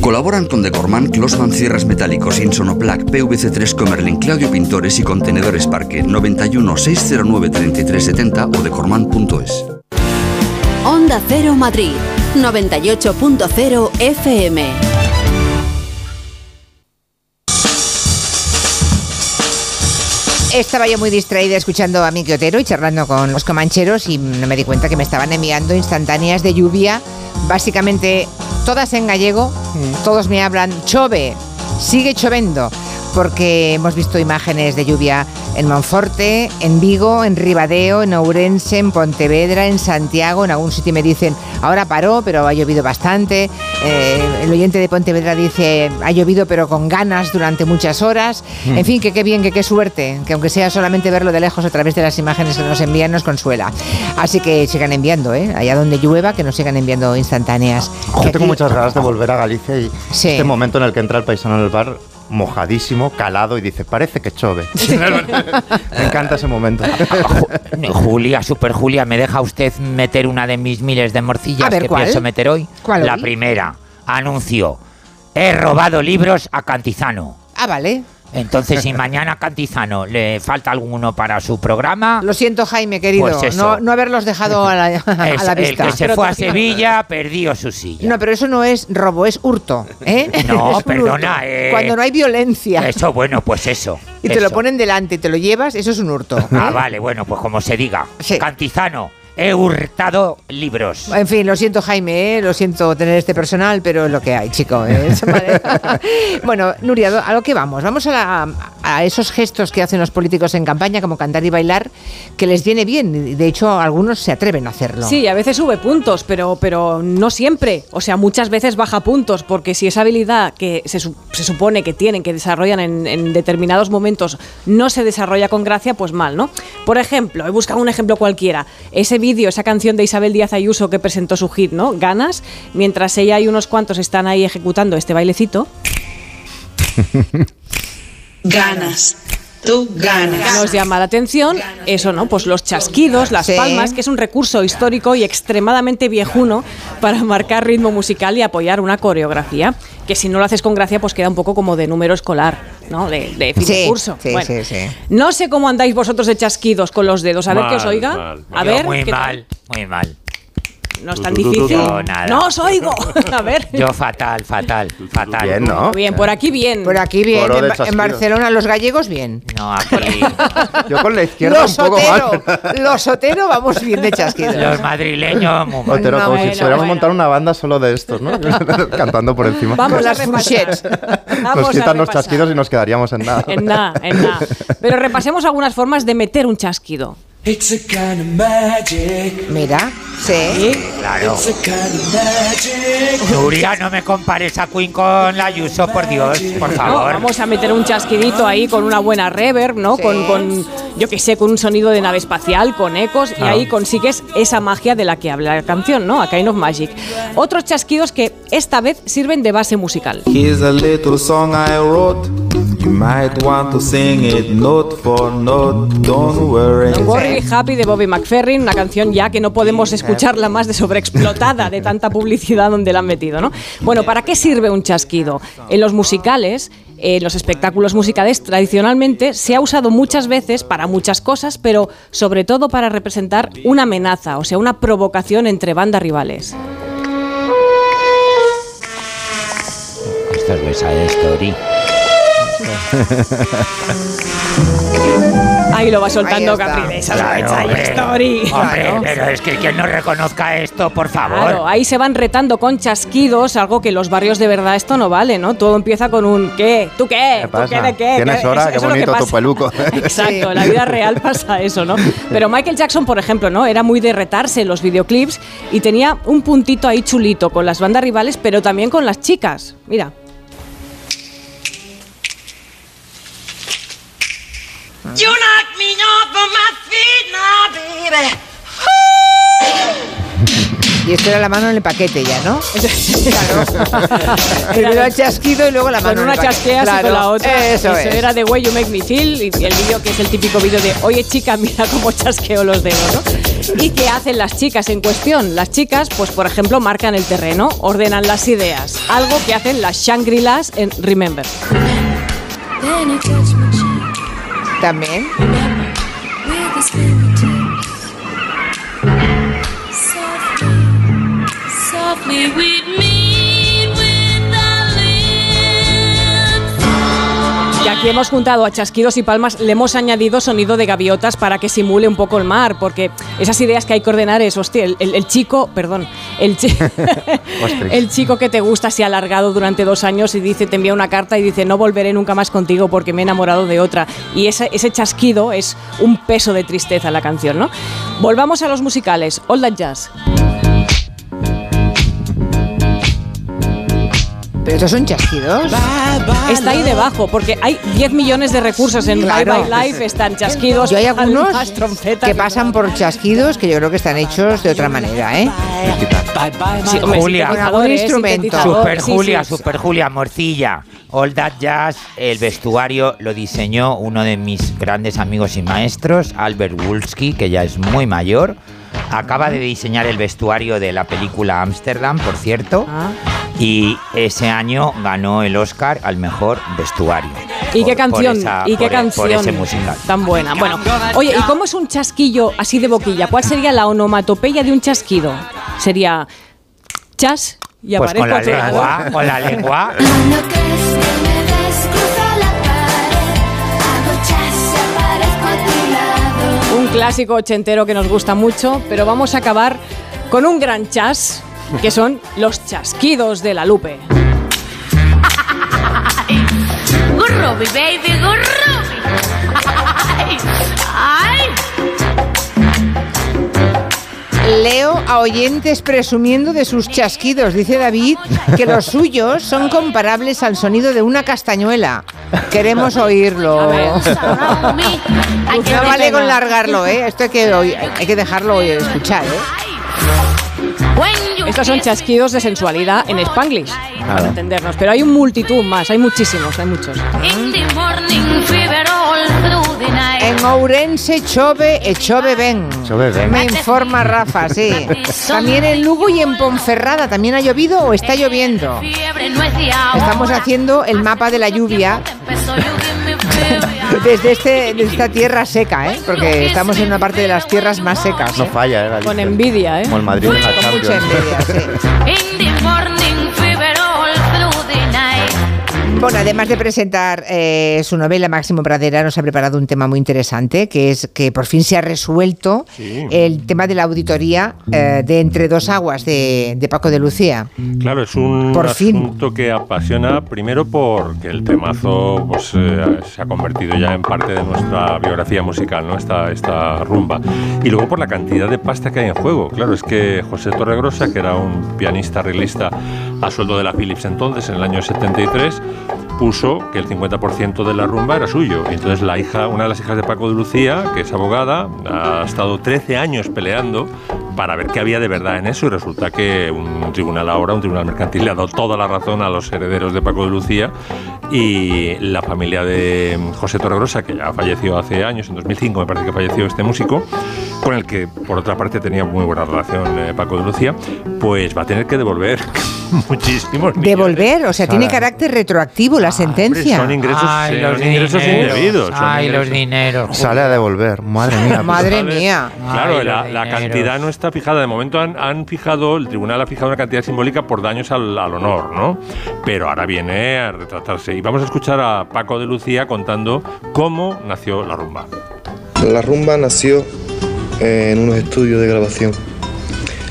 Colaboran con Decorman, Closman Cierras Metálicos, Insonoplac, PVC3 Comerlin, Claudio Pintores y Contenedores Parque 91 609 3370 o decorman.es. Onda Cero Madrid, 98.0 FM. Estaba yo muy distraída escuchando a Miki Otero y charlando con los comancheros y no me di cuenta que me estaban enviando instantáneas de lluvia, básicamente todas en gallego, todos me hablan chove, sigue chovendo, porque hemos visto imágenes de lluvia en Monforte, en Vigo, en Ribadeo, en Ourense, en Pontevedra, en Santiago, en algún sitio me dicen ahora paró, pero ha llovido bastante. Eh, el oyente de Pontevedra dice ha llovido pero con ganas durante muchas horas. Mm. En fin, que qué bien, que qué suerte, que aunque sea solamente verlo de lejos a través de las imágenes que nos envían nos consuela. Así que sigan enviando, ¿eh? allá donde llueva, que nos sigan enviando instantáneas. Yo tengo aquí- muchas ganas de volver a Galicia y Sí. este momento en el que entra el paisano en el bar mojadísimo, calado y dice, parece que chove. Me encanta ese momento. Julia, super Julia, ¿me deja usted meter una de mis miles de morcillas ver, que ¿cuál? pienso meter hoy? ¿Cuál La hoy? primera, anuncio. He robado libros a Cantizano. Ah, vale. Entonces, si mañana Cantizano le falta alguno para su programa, Lo siento, Jaime, querido, Pues no, no haberlos dejado a la, a es la el vista. que se fue a Sevilla perdió su silla. No, pero eso no es robo, es hurto. ¿eh? No, perdona, hurto. eh. Cuando no hay violencia Eso, bueno, pues eso. y te lo ponen delante y te lo llevas, eso es un hurto. Ah, vale, bueno, pues como se diga. Cantizano, he hurtado libros. En fin, lo siento Jaime, ¿eh? lo siento tener este personal, pero es lo que hay, chico. ¿eh? Bueno, Nuria, a lo que vamos. Vamos a, la- a esos gestos que hacen los políticos en campaña, como cantar y bailar, que les viene bien. De hecho, algunos se atreven a hacerlo. Sí, a veces sube puntos, pero, pero no siempre. O sea, muchas veces baja puntos, porque si esa habilidad que se, se supone que tienen, que desarrollan en, en determinados momentos, no se desarrolla con gracia, pues mal, ¿no? Por ejemplo, he buscado un ejemplo cualquiera. Ese esa canción de Isabel Díaz Ayuso que presentó su hit, ¿no? Ganas, mientras ella y unos cuantos están ahí ejecutando este bailecito. Ganas. Tú ganas. Nos llama la atención eso, ¿no? Pues los chasquidos, las Sí. palmas, que es un recurso histórico y extremadamente viejuno para marcar ritmo musical y apoyar una coreografía, que si no lo haces con gracia, pues queda un poco como de número escolar, ¿no? De, de fin de curso. sí, Bueno, sí, sí. No sé cómo andáis vosotros de chasquidos con los dedos. A ver que os oiga. mal, A ver. muy ¿qué mal, muy mal. No es tan difícil. No, nada. No os oigo. A ver. Yo fatal, fatal, fatal. Bien, ¿no? Bien, por aquí bien. Por aquí bien, en, Ba- en chasquido. Barcelona los gallegos bien. No, aquí Yo con la izquierda Los un poco Otero, mal. los Otero vamos bien de chasquidos. los madrileños muy mal. Otero, No, como si bueno, pudiéramos bueno. montar una banda solo de estos, ¿no? Cantando por encima. Vamos a las. Vamos Nos quitan los chasquidos y nos quedaríamos en nada. En nada, en nada. Pero repasemos algunas formas de meter un chasquido. Mira, sí. Claro. Nuria, no me compares a Queen con la Ayuso, por Dios, por No, favor. vamos a meter un chasquidito ahí con una buena reverb, ¿no? Sí. Con, con, yo que sé, con un sonido de nave espacial, con ecos, y Ah. ahí consigues esa magia de la que habla la canción, ¿no? A Kind of Magic. Otros chasquidos que esta vez sirven de base musical. Here's a little song I wrote. You might want to sing it note for note. Don't worry. Don't Worry Happy de Bobby McFerrin, una canción ya que no podemos escucharla más de sobreexplotada de tanta publicidad donde la han metido, ¿no? Bueno, ¿para qué sirve un chasquido? En los musicales, en los espectáculos musicales, tradicionalmente se ha usado muchas veces para muchas cosas, pero sobre todo para representar una amenaza, o sea, una provocación entre bandas rivales. Esto es Story. Ahí lo va soltando Ahí está. Capri de esas Claro, hombre. Story. Hombre, Claro. pero es que quien no reconozca esto, por favor. Claro, ahí se van retando con chasquidos, algo que los barrios de verdad esto no vale, ¿no? Todo empieza con un ¿qué? ¿Tú qué? ¿Qué ¿Tú pasa? qué de qué? ¿Tienes ¿Qué? hora? Eso- Qué eso bonito tu pasa. peluco. Exacto, en la vida real pasa eso, ¿no? Pero Michael Jackson, por ejemplo, ¿no? Era muy de retarse en los videoclips y tenía un puntito ahí chulito con las bandas rivales, pero también con las chicas. Mira. You knock me off of my feet now, baby. Y esto era la mano en el paquete ya, ¿no? claro. Primero el chasquido y luego la mano Con en una el paquete. chasqueas y Claro, con la otra. Eso, es. era The Way You Make Me Feel y el vídeo que es el típico vídeo de Oye chica, mira cómo chasqueo los dedos, ¿no? ¿Y qué hacen las chicas en cuestión? Las chicas, pues por ejemplo, marcan el terreno, ordenan las ideas. Algo que hacen las Shangri-Las en Remember. También. Softly Y aquí hemos juntado a chasquidos y palmas, le hemos añadido sonido de gaviotas para que simule un poco el mar, porque esas ideas que hay que ordenar es, hostia, el, el- el chico, perdón, el, chi- el chico que te gusta se ha alargado durante dos años y dice, te envía una carta y dice, no volveré nunca más contigo porque me he enamorado de otra. Y ese, ese chasquido es un peso de tristeza en la canción, ¿no? Volvamos a los musicales, All That Jazz. Pero estos son chasquidos. Está ahí debajo, porque hay 10 millones de recursos en Claro. Bye Bye Life, están chasquidos, Yo hay algunos que pasan por chasquidos que yo creo que están hechos de otra manera, ¿eh? Sí, hombre, Julia, Con algún instrumento. Super sí, Julia, sí. Super Julia, Morcilla. All That Jazz, el vestuario lo diseñó uno de mis grandes amigos y maestros, Albert Wolski, que ya es muy mayor. Acaba de diseñar el vestuario de la película Amsterdam, por cierto. Ah. Y ese año ganó el Oscar al mejor vestuario. ¿Y qué por canción? esa- ¿Y qué por- canción? Por ese musical. Tan buena. Bueno, oye, ¿y cómo es un chasquillo así de boquilla? ¿Cuál sería la onomatopeya de un chasquido? Sería chas y Pues con la lengua, con la lengua. Clásico ochentero que nos gusta mucho, pero vamos a acabar con un gran chas, que son los chasquidos de la Lupe. Baby, groovy. Leo a oyentes presumiendo de sus chasquidos. Dice David que los suyos son comparables al sonido de una castañuela. Queremos oírlo. No vale con largarlo, ¿eh? Esto hay que, hay que dejarlo escuchar, ¿eh? Estos son chasquidos de sensualidad en Spanglish, para Claro. entendernos. Pero hay un multitud más, hay muchísimos, hay muchos. in En Ourense chove e chove ben. Chove ben. Me informa Rafa, sí. También en Lugo y en Ponferrada. ¿También ha llovido o está lloviendo? Estamos haciendo el mapa de la lluvia desde, este, esta tierra seca, ¿eh? Porque estamos en una parte de las tierras más secas. No ¿eh? falla, ¿eh? Galicia. Con envidia, ¿eh? Como el Madrid en la Con mucha envidia, sí. Bueno, además de presentar eh, su novela Máximo Pradera, nos ha preparado un tema muy interesante, que es que por fin se ha resuelto Sí. el tema de la auditoría eh, de Entre dos aguas de, de Paco de Lucía. Claro, es un Por fin. asunto que apasiona primero porque el temazo pues, eh, se ha convertido ya en parte de nuestra biografía musical, ¿no? Esta, esta rumba. Y luego por la cantidad de pasta que hay en juego. Claro, es que José Torregrosa, que era un pianista arreglista a sueldo de la Philips entonces, en el año 73, puso que el 50% de la rumba era suyo. Y entonces la hija, una de las hijas de Paco de Lucía, que es abogada, ha estado 13 años peleando para ver qué había de verdad en eso. Y resulta que un tribunal ahora, un tribunal mercantil, le ha dado toda la razón a los herederos de Paco de Lucía. Y la familia de José Torregrosa, que ya falleció hace años, en 2005 me parece que falleció este músico, con el que por otra parte tenía muy buena relación eh, Paco de Lucía, pues va a tener que devolver muchísimos millones. Devolver, o sea, tiene carácter retroactivo la sentencia. Son ingresos, Ay, eh, los son ingresos dineros. indebidos. son Ay, los ingresos- dineros. Sale a devolver, madre mía. Madre mía. Claro, Ay, la, los la cantidad no está fijada. De momento han, han fijado, el tribunal ha fijado una cantidad simbólica por daños al, al honor, ¿no? Pero ahora viene a retratarse. Y vamos a escuchar a Paco de Lucía contando cómo nació la rumba. La rumba nació eh, en unos estudios de grabación.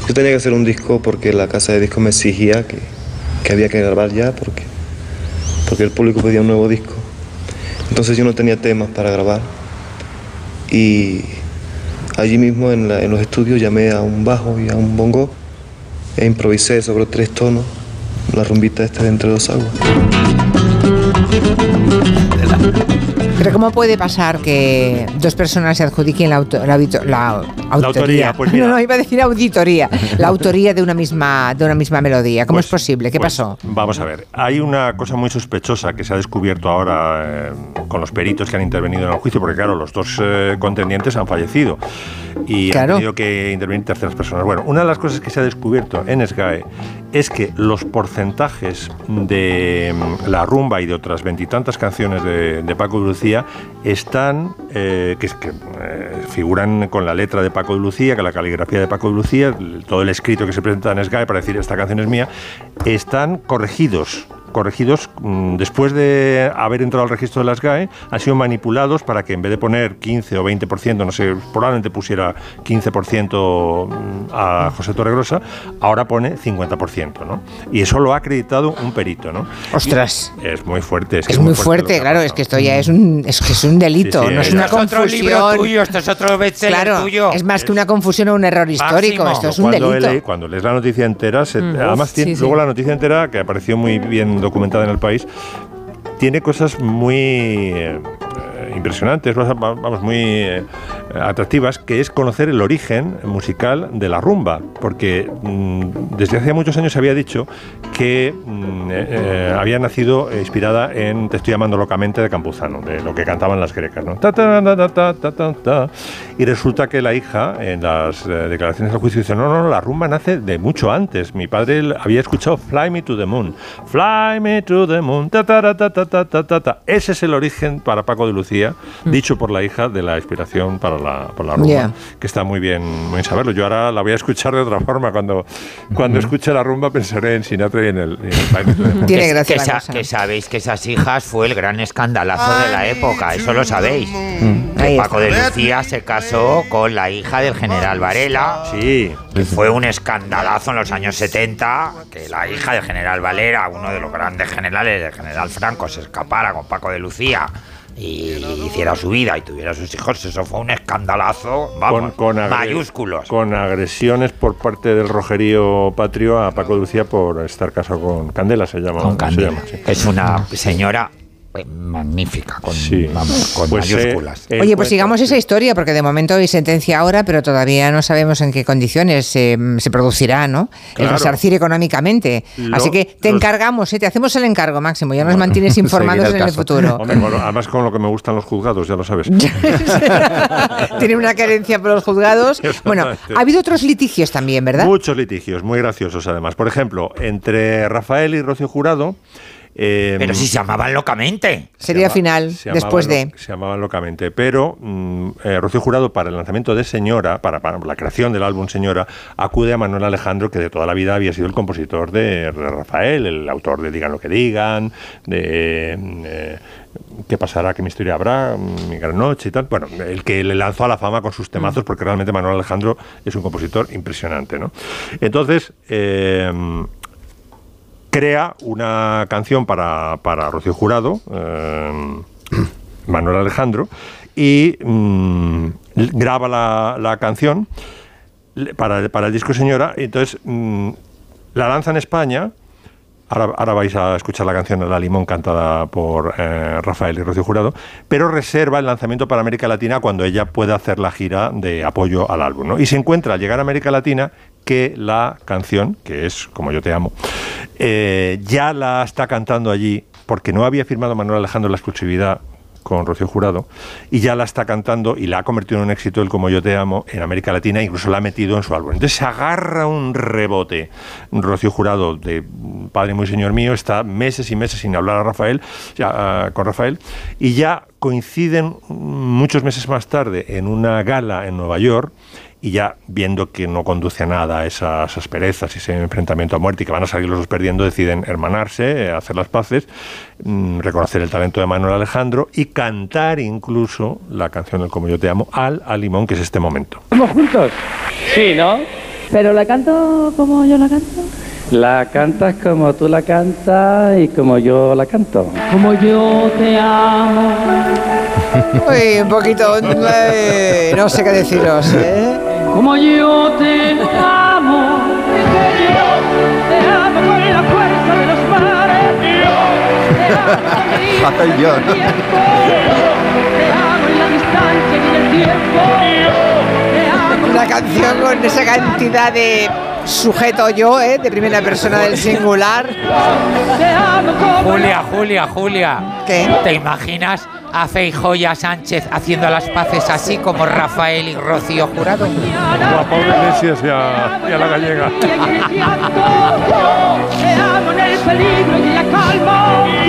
Yo tenía que hacer un disco porque la casa de discos me exigía que, que había que grabar ya porque, porque el público pedía un nuevo disco. Entonces yo no tenía temas para grabar y allí mismo en, los estudios llamé a un bajo y a un bongo e improvisé sobre tres tonos la rumbita esta de entre dos aguas. Pero ¿cómo puede pasar que dos personas se adjudiquen la, auto- la, autoría? autoría, pues mira. no, no, iba a decir auditoría. La autoría de una misma, de una misma melodía. ¿Cómo Pues- es posible? ¿Qué pues, pasó? Vamos a ver. Hay una cosa muy sospechosa que se ha descubierto ahora eh, con los peritos que han intervenido en el juicio, porque claro, los dos eh, contendientes han fallecido y Claro. han tenido que intervenir terceras personas. Bueno, una de las cosas que se ha descubierto en SGAE es que los porcentajes de mm, la rumba y de otras veintitantas canciones de, de Paco de Lucía están, eh, que, que, eh, figuran con la letra de Paco de Lucía, con la caligrafía de Paco de Lucía, todo el escrito que se presenta en SGAE para decir esta canción es mía, están corregidos corregidos mm, después de haber entrado al registro de las GAE, han sido manipulados para que en vez de poner 15 o 20%, no sé, probablemente pusiera 15% mm, a José Torregrosa, ahora pone 50%, ¿no? Y eso lo ha acreditado un perito, ¿no? Ostras. Y es muy fuerte. Es, que Es muy fuerte, claro, es que esto ya es un, es que es un delito, Sí, sí, no es es- una Esto es otro libro confusión. tuyo, esto es otro claro, tuyo. Es más que una confusión o un error histórico, Máximo. esto es un cuando, delito. lee- cuando lees la noticia entera, se- Mm. además tiene, sí. luego la noticia entera, que apareció muy bien documentada en el país, tiene cosas muy eh, impresionantes, vamos, muy eh, atractivas, que es conocer el origen musical de la rumba, porque mmm, desde hace muchos años se había dicho que mmm, eh, había nacido inspirada en Te estoy llamando locamente de Campuzano, de lo que cantaban las grecas. ¿no? Ta, ta, ta, y resulta que la hija, en las eh, declaraciones del juicio, dice, no, no, la rumba nace de mucho antes. Mi padre había escuchado Fly Me to the Moon. Fly Me to the Moon. Ese es el origen para Paco de Lucía, dicho por la hija de la inspiración para la para la rumba. Que está muy bien, muy bien saberlo. Yo ahora la voy a escuchar de otra forma. Cuando, cuando escuche la rumba pensaré en Sinatra y en el, el. Tiene que, gracia que la sa- cosa. que sabéis que esas hijas fue el gran escandalazo de la época, eso lo sabéis. Que está. Paco de Lucía se casó con la hija del general Varela. Sí. Que fue un escandalazo en los años 70 que la hija del general Valera, uno de los grandes generales del general Franco, se escapara con Paco de Lucía y hiciera su vida y tuviera sus hijos. Eso fue un escandalazo, vamos, agre- mayúsculos. Con agresiones por parte del rojerío patrio a Paco Lucía por estar casado con Candela, se llama. Con se Candela. llama, sí. Es una señora magnífica, con, vamos, con Pues, eh, mayúsculas. el Oye, pues sigamos esa historia, porque de momento hay sentencia ahora, pero todavía no sabemos en qué condiciones se, se producirá, ¿no? El resarcir económicamente. Lo- Así que te los- encargamos, ¿eh? te hacemos el encargo, Máximo, ya nos mantienes informados en el futuro. Hombre, además con lo que me gustan los juzgados, ya lo sabes. Tiene una carencia por los juzgados. Bueno, ha habido otros litigios también, ¿verdad? Muchos litigios, muy graciosos además. Por ejemplo, entre Rafael y Rocío Jurado. Eh, Pero si se llamaban locamente. Sería llama- final, se después de... lo- Se llamaban locamente. Pero mm, eh, Rocío Jurado, para el lanzamiento de Señora, para, para la creación del álbum Señora, acude a Manuel Alejandro, que de toda la vida había sido el compositor de Rafael, el autor de Digan lo que digan, de. mm, eh, ¿Qué pasará? ¿Qué misterio habrá? mm, Mi gran noche y tal. Bueno, el que le lanzó a la fama con sus temazos, porque realmente Manuel Alejandro es un compositor impresionante, ¿no? Entonces, eh, crea una canción para, para Rocío Jurado, eh, Manuel Alejandro, y mm, graba la, la canción para, para el disco Señora, y entonces mm, la lanza en España. Ahora, ahora vais a escuchar la canción La Limón cantada por eh, Rafael y Rocío Jurado, pero reserva el lanzamiento para América Latina cuando ella pueda hacer la gira de apoyo al álbum. Y se encuentra al llegar a América Latina que la canción, que es Como yo te amo, eh, ya la está cantando allí porque no había firmado Manuel Alejandro la exclusividad con Rocío Jurado y ya la está cantando y la ha convertido en un éxito el Como yo te amo en América Latina, incluso la ha metido en su álbum. Entonces se agarra un rebote. Rocío Jurado, de Padre muy Señor mío, está meses y meses sin hablar a Rafael, ya, con Rafael y ya coinciden muchos meses más tarde en una gala en Nueva York y ya viendo que no conduce a nada esas asperezas y ese enfrentamiento a muerte y que van a salir los dos perdiendo, deciden hermanarse, eh, hacer las paces, mm, reconocer el talento de Manuel Alejandro y cantar incluso la canción El Como yo te amo al a Limón, que es este momento. ¿Estamos juntos? Sí, ¿no? Pero la canto como yo la canto. La cantas como tú la cantas y como yo la canto. Como yo te amo. Uy, un poquito... eh, no sé qué deciros, ¿eh? Como yo te amo. Que yo te amo con la fuerza de los mares. Yo te Hace el guion. Una canción con esa cantidad de sujeto yo, ¿eh? de primera persona del singular. Julia, Julia, Julia. ¿Qué? ¿Te imaginas a Feijóo y a Sánchez haciendo las paces así como Rafael y Rocío Jurado? A Pablo Iglesias y a, y a la gallega.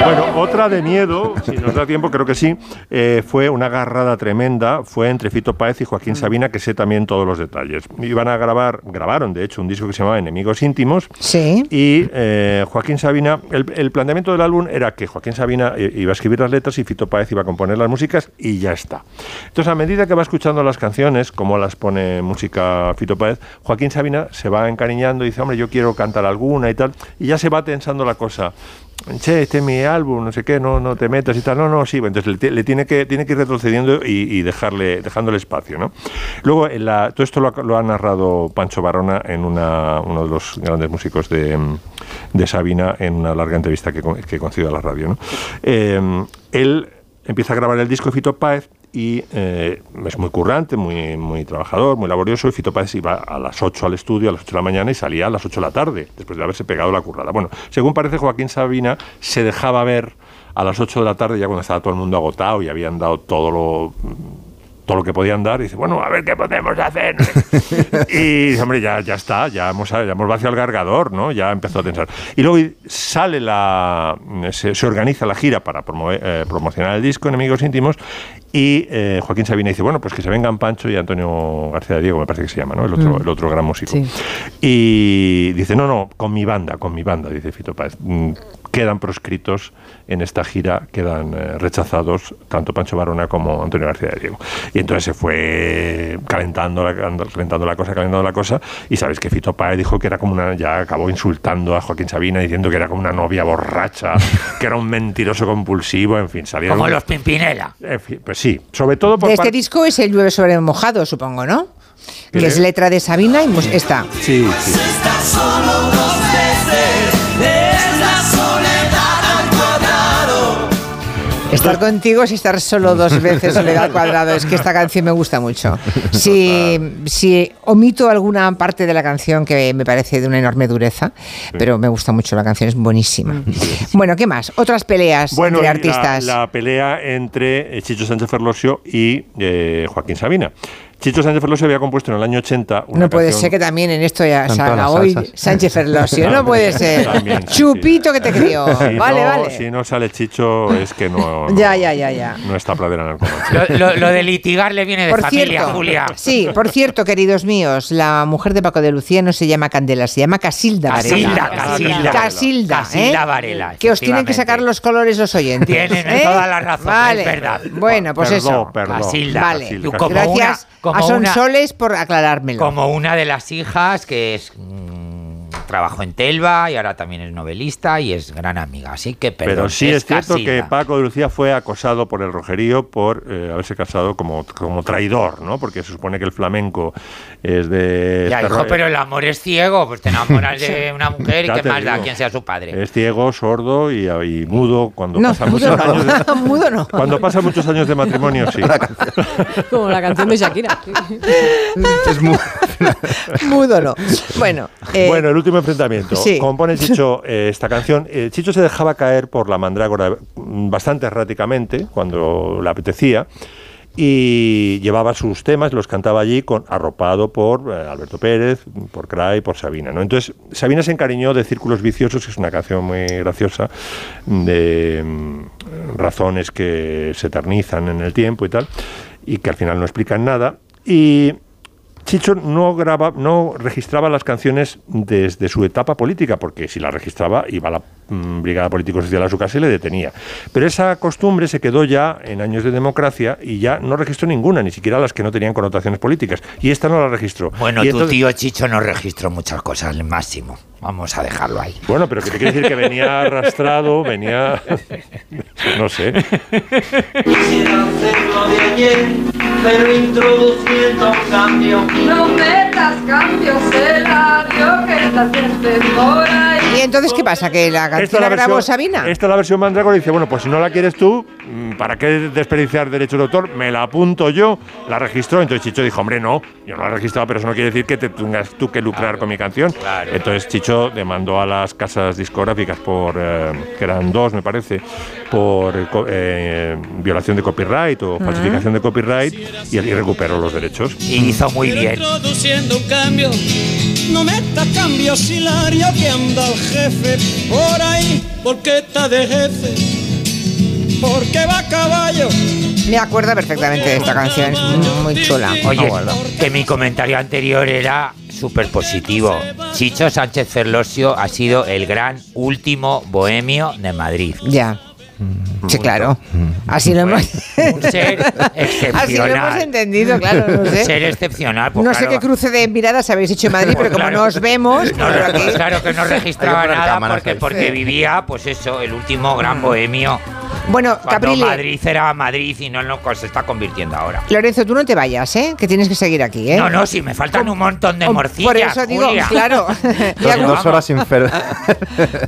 Bueno, otra de miedo, si nos da tiempo, creo que sí, eh, fue una agarrada tremenda, fue entre Fito Páez y Joaquín Sabina, que sé también todos los detalles. Iban a grabar, grabaron de hecho un disco que se llamaba Enemigos Íntimos, Sí. y eh, Joaquín Sabina, el, el planteamiento del álbum era que Joaquín Sabina eh, iba a escribir las letras y Fito Páez iba a componer las músicas y ya está. Entonces, a medida que va escuchando las canciones, como las pone música Fito Páez, Joaquín Sabina se va encariñando y dice, hombre, yo quiero cantar alguna y tal, y ya se va tensando la cosa. Che, este es mi álbum, no sé qué, no, no te metas y tal. No, no, sí, entonces le, ti- le tiene, que, tiene que ir retrocediendo y, y dejarle, dejándole espacio, ¿no? Luego, en la- todo esto lo ha, narrado Pancho Barona en una, uno de los grandes músicos de, Sabina en una larga entrevista que, que concedió a la radio, ¿no? Eh, él empieza a grabar el disco de Fito Páez y eh, es muy currante, muy, muy trabajador, muy laborioso. Y Fito Páez iba a las 8 al estudio, a las 8 de la mañana y salía a las 8 de la tarde, después de haberse pegado la currada. Bueno, según parece, Joaquín Sabina se dejaba ver a las 8 de la tarde, ya cuando estaba todo el mundo agotado y habían dado todo lo todo lo que podían dar y dice, bueno, a ver qué podemos hacer. y dice, hombre, ya, ya está, ya hemos, ya hemos vaciado el cargador, ¿no? Ya empezó a tensar. Y luego sale la, se, se organiza la gira para promover- eh, promocionar el disco Enemigos Íntimos y eh, Joaquín Sabina dice, bueno, pues que se vengan Pancho y Antonio García de Diego, me parece que se llama, ¿no? El otro, Mm. el otro gran músico. Sí. Y dice, no, no, con mi banda, con mi banda, dice Fito Páez. Quedan proscritos en esta gira, quedan eh, rechazados tanto Pancho Barona como Antonio García de Diego. Y entonces se fue calentando la, calentando la cosa, calentando la cosa, y sabes que Fito Páez dijo que era como una, ya acabó insultando a Joaquín Sabina, diciendo que era como una novia borracha, que era un mentiroso compulsivo, en fin, salieron... Como los Pimpinela. En fin, pues sí, sobre todo por De este disco es el llueve sobre mojado, supongo, ¿no? ¿Qué Que es letra de Sabina y mus- esta. Sí, sí. Estar contigo es estar solo dos veces soledad cuadrado. Es que esta canción me gusta mucho. Si, si omito alguna parte de la canción que me parece de una enorme dureza, pero me gusta mucho la canción, es buenísima. Bueno, ¿qué más? Otras peleas Bueno, entre artistas. La, la pelea entre eh, Chicho Sánchez Ferlosio y eh, Joaquín Sabina. Chicho Sánchez Ferlosio había compuesto en el año 80 una No puede canción- ser que también en esto ya salga hoy. Sánchez Ferlosio. No puede ser. También, sí, Chupito que te crió. Si Vale, no, vale. Si no sale Chicho es que no, no, Ya, ya, ya, ya. no está pradera en el Lo, lo- lo de litigar le viene de Por familia, cierto, Julia. sí, por cierto, queridos míos, la mujer de Paco de Lucía no se llama Candela, se llama Casilda Casilda, Varela. Casilda. Casilda, Casilda ¿eh? Varela, Que os tienen que sacar los colores los oyentes. Tienen ¿eh? toda la razón, Vale. es verdad. Bueno, pues Perdón, eso. perdón. Casilda, Vale. Casilda. Como Gracias una- como a una- Sonsoles por aclarármelo. Como una de las hijas que es mm, trabajó en Telva y ahora también es novelista y es gran amiga. Así que perdón, Pero sí es, cierto que Paco de Lucía fue acosado por el Rogerío por eh, haberse casado como, como traidor, ¿no? Porque se supone que el flamenco es de... Ya, este hijo, ro- pero el amor es ciego, pues te enamoras de una mujer y qué más da quien sea su padre. Es ciego, sordo y, y mudo cuando No, pasa mudo muchos no. años de, Mudo no. cuando pasa muchos años de matrimonio, sí. Como la canción de Shakira. Es muy... Mudo no. Bueno, eh, bueno, el último enfrentamiento. sí. Compone Chicho eh, esta canción. Eh, Chicho se dejaba caer por la mandrágora mm, bastante erráticamente cuando le apetecía y llevaba sus temas, los cantaba allí con, arropado por eh, Alberto Pérez, por Cray, por Sabina. ¿no? Entonces, Sabina se encariñó de Círculos Viciosos, que es una canción muy graciosa, de mm, razones que se eternizan en el tiempo y tal, y que al final no explican nada. Y Chicho no graba, no registraba las canciones desde su etapa política, porque si las registraba iba a la mm, Brigada Político Social a su casa y le detenía. Pero esa costumbre se quedó ya en años de democracia y ya no registró ninguna, ni siquiera las que no tenían connotaciones políticas. Y esta no la registró. Bueno, Y tu entonces- tío Chicho no registró muchas cosas, el máximo. Vamos a dejarlo ahí. Bueno, pero que te quiere decir que venía arrastrado, venía. no sé. Quisiera hacerlo de ayer, pero introduciendo un cambio. No metas cambios en radio que ahí ¿Y entonces qué pasa? ¿Que la Esta canción la la grabó versión- Sabina? Esta es la versión Mandragora y dice, bueno, pues si no la quieres tú, mm, ¿para qué desperdiciar derechos de autor? Me la apunto yo, la registró. Entonces Chicho dijo, hombre, no, yo no la he registrado, pero eso no quiere decir que te tengas tú que lucrar con mi canción. Entonces Chicho demandó a las casas discográficas por, eh, que eran dos, me parece, por eh, eh, violación de copyright o falsificación de copyright y, y recuperó los derechos. Y hizo muy bien. Introduciendo un cambio. No metas cambios, Hilario, que anda el jefe por ahí. Porque está de jefe. Porque va a caballo. Me acuerdo perfectamente de esta canción, es muy, muy chula. Oye, que mi comentario anterior era súper positivo. Chicho Sánchez Ferlosio ha sido el gran último bohemio de Madrid. Ya. Sí, claro. Así lo hemos. Un ser excepcional. Así lo hemos entendido, claro. No Un sé. ser excepcional. pues no sé qué cruce de miradas habéis hecho en Madrid, Pues pero como claro. no os vemos. No, claro que no registraba nada porque, porque vivía, pues eso, el último gran bohemio. Bueno, Cuando Caprile. Madrid era Madrid y no en lo que se está convirtiendo ahora. Lorenzo, tú no te vayas, ¿eh? Que tienes que seguir aquí, ¿eh? No, no, si me faltan un montón de morcillas. Por eso digo, Julia. claro. Dos, dos horas sin fer.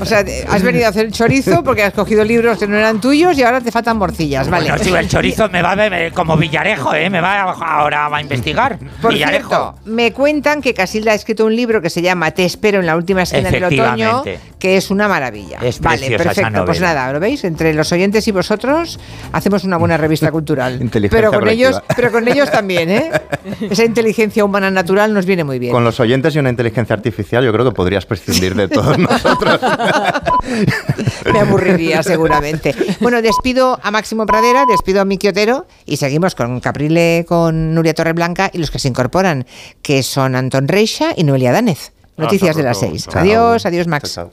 O sea, has venido a hacer chorizo porque has cogido libros que no eran tuyos y ahora te faltan morcillas, ¿vale? Bueno, si el chorizo me va a beber como Villarejo, ¿eh? Me va a- ahora va a investigar. Por Villarejo. cierto, me cuentan que Casilda ha escrito un libro que se llama Te espero en la última esquina del otoño. Que es una maravilla. Es vale, preciosa esa perfecto. Pues nada, ¿lo veis? Entre los oyentes y vosotros hacemos una buena revista cultural. Inteligencia pero con colectiva. ellos, pero con ellos también, ¿eh? Esa inteligencia humana natural nos viene muy bien. Con los oyentes y una inteligencia artificial, yo creo que podrías prescindir de todos nosotros. Me aburriría seguramente. Bueno, despido a Máximo Pradera, despido a Miki Otero y seguimos con Caprile, con Nuria Torreblanca y los que se incorporan, que son Anton Reixa y Noelia Danez. Noticias de las seis. Adiós, adiós Max. Chao,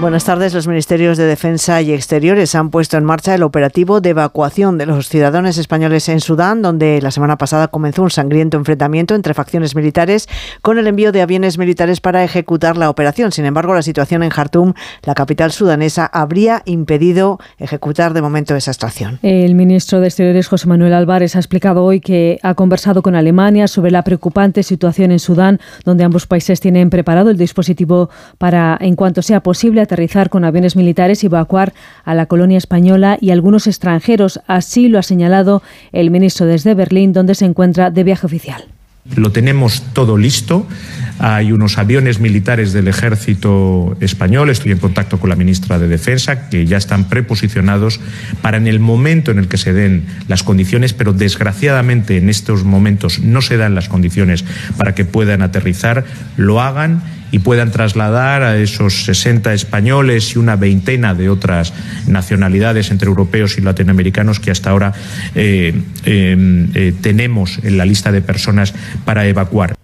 Buenas tardes. Los ministerios de Defensa y Exteriores han puesto en marcha el operativo de evacuación de los ciudadanos españoles en Sudán, donde la semana pasada comenzó un sangriento enfrentamiento entre facciones militares con el envío de aviones militares para ejecutar la operación. Sin embargo, la situación en Jartum, la capital sudanesa, habría impedido ejecutar de momento esa extracción. El ministro de Exteriores, José Manuel Álvarez, ha explicado hoy que ha conversado con Alemania sobre la preocupante situación en Sudán, donde ambos países tienen preparado el dispositivo para, en cuanto sea posible, aterrizar con aviones militares y evacuar a la colonia española y algunos extranjeros. Así lo ha señalado el ministro desde Berlín, donde se encuentra de viaje oficial. Lo tenemos todo listo. Hay unos aviones militares del ejército español. Estoy en contacto con la ministra de Defensa, que ya están preposicionados para en el momento en el que se den las condiciones, pero desgraciadamente en estos momentos no se dan las condiciones para que puedan aterrizar, lo hagan y puedan trasladar a esos 60 españoles y una veintena de otras nacionalidades entre europeos y latinoamericanos que hasta ahora eh, eh, eh, tenemos en la lista de personas para evacuar.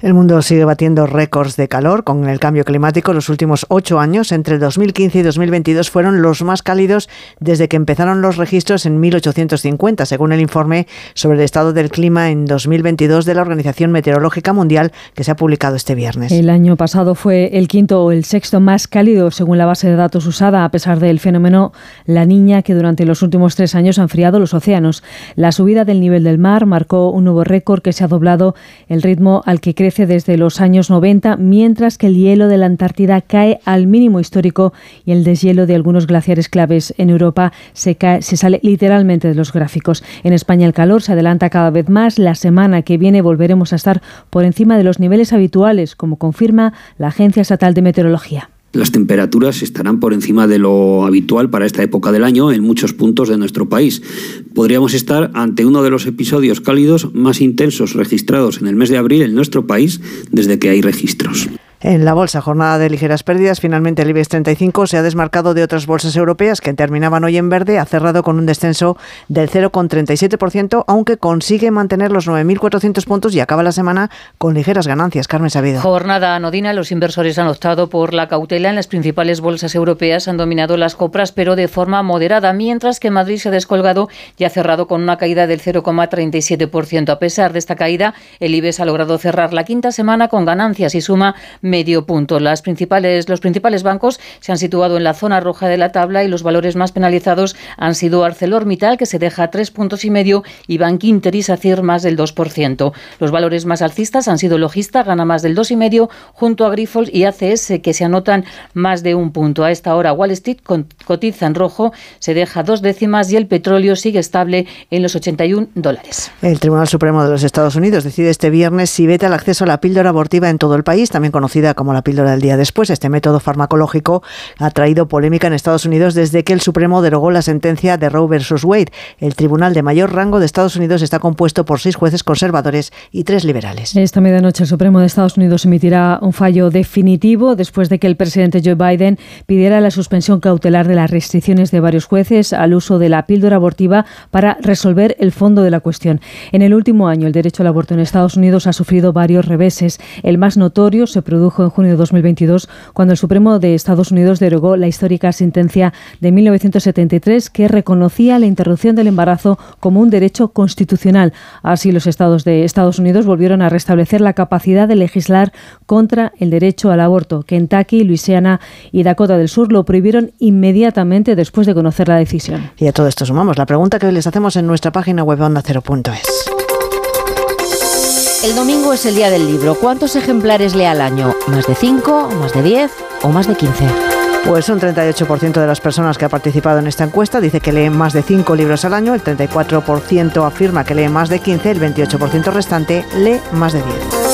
El mundo sigue batiendo récords de calor con el cambio climático. Los últimos ocho años, entre 2015 y 2022, fueron los más cálidos desde que empezaron los registros en 1850, según el informe sobre el estado del clima en 2022 de la Organización Meteorológica Mundial que se ha publicado este viernes. El año pasado fue el quinto o el sexto más cálido según la base de datos usada, a pesar del fenómeno La Niña, que durante los últimos tres años ha enfriado los océanos. La subida del nivel del mar marcó un nuevo récord que se ha doblado el ritmo al que crece desde los años 90, mientras que el hielo de la Antártida cae al mínimo histórico y el deshielo de algunos glaciares claves en Europa se, cae, se sale literalmente de los gráficos. En España el calor se adelanta cada vez más. La semana que viene volveremos a estar por encima de los niveles habituales, como confirma la Agencia Estatal de Meteorología. Las temperaturas estarán por encima de lo habitual para esta época del año en muchos puntos de nuestro país. Podríamos estar ante uno de los episodios cálidos más intensos registrados en el mes de abril en nuestro país desde que hay registros. En la bolsa, jornada de ligeras pérdidas, finalmente el IBEX 35 se ha desmarcado de otras bolsas europeas que terminaban hoy en verde, ha cerrado con un descenso del 0,37%, aunque consigue mantener los 9.400 puntos y acaba la semana con ligeras ganancias. Carmen Sabido. Jornada anodina, los inversores han optado por la cautela. En las principales bolsas europeas han dominado las compras, pero de forma moderada, mientras que Madrid se ha descolgado y ha cerrado con una caída del 0,37%. A pesar de esta caída, el IBEX ha logrado cerrar la quinta semana con ganancias y suma medio punto. Las principales, los principales bancos se han situado en la zona roja de la tabla y los valores más penalizados han sido ArcelorMittal, que se deja tres puntos y medio, y Bank Inter y SACIR más del 2%. Los valores más alcistas han sido Logista, gana más del 2,5%, junto a Grifols y ACS, que se anotan más de un punto. A esta hora Wall Street cotiza en rojo, se deja dos décimas y el petróleo sigue estable en los 81 dólares. El Tribunal Supremo de los Estados Unidos decide este viernes si veta el acceso a la píldora abortiva en todo el país, también conocida como la píldora del día después. Este método farmacológico ha traído polémica en Estados Unidos desde que el Supremo derogó la sentencia de Roe versus Wade. El tribunal de mayor rango de Estados Unidos está compuesto por seis jueces conservadores y tres liberales. Esta medianoche el Supremo de Estados Unidos emitirá un fallo definitivo después de que el presidente Joe Biden pidiera la suspensión cautelar de las restricciones de varios jueces al uso de la píldora abortiva para resolver el fondo de la cuestión. En el último año, el derecho al aborto en Estados Unidos ha sufrido varios reveses. El más notorio se produjo en junio de 2022, cuando el Supremo de Estados Unidos derogó la histórica sentencia de 1973 que reconocía la interrupción del embarazo como un derecho constitucional. Así, los estados de Estados Unidos volvieron a restablecer la capacidad de legislar contra el derecho al aborto. Kentucky, Luisiana y Dakota del Sur lo prohibieron inmediatamente después de conocer la decisión. Y a todo esto sumamos la pregunta que les hacemos en nuestra página web onda0.es. El domingo es el día del libro. ¿Cuántos ejemplares lee al año? ¿Más de 5, más de 10 o más de 15? Pues un 38% de las personas que ha participado en esta encuesta dice que leen más de 5 libros al año, el 34% afirma que lee más de 15, el 28% restante lee más de 10.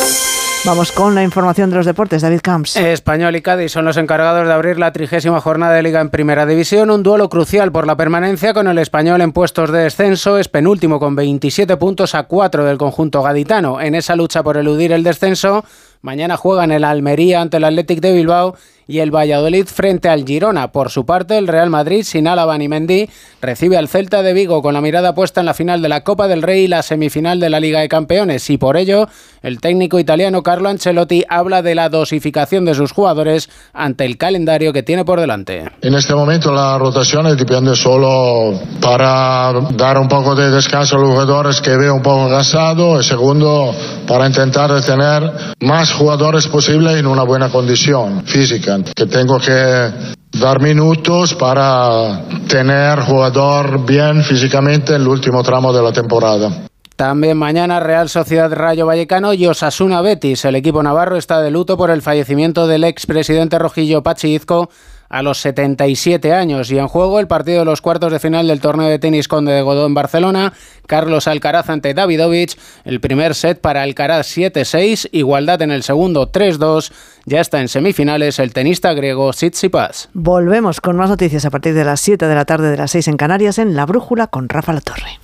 Vamos con la información de los deportes. David Camps. Español y Cádiz son los encargados de abrir la trigésima jornada de Liga en Primera División. Un duelo crucial por la permanencia con el Español en puestos de descenso. Es penúltimo con 27 puntos a 4 del conjunto gaditano. En esa lucha por eludir el descenso, mañana juegan el Almería ante el Athletic de Bilbao y el Valladolid frente al Girona. Por su parte, el Real Madrid, sin Álava ni Mendy, recibe al Celta de Vigo con la mirada puesta en la final de la Copa del Rey y la semifinal de la Liga de Campeones. Y por ello, el técnico italiano Carlo Ancelotti habla de la dosificación de sus jugadores ante el calendario que tiene por delante. En este momento la rotación depende solo para dar un poco de descanso a los jugadores que veo un poco cansados y segundo para intentar tener más jugadores posible en una buena condición física que tengo que dar minutos para tener jugador bien físicamente en el último tramo de la temporada. También mañana Real Sociedad Rayo Vallecano y Osasuna Betis. El equipo navarro está de luto por el fallecimiento del expresidente rojillo Pachi Izco a los 77 años. Y en juego el partido de los cuartos de final del torneo de tenis Conde de Godó en Barcelona, Carlos Alcaraz ante Davidovich, el primer set para Alcaraz 7-6, igualdad en el segundo 3-2, ya está en semifinales el tenista griego Tsitsipas. Volvemos con más noticias a partir de las 7 de la tarde de las 6 en Canarias en La Brújula con Rafa La Torre.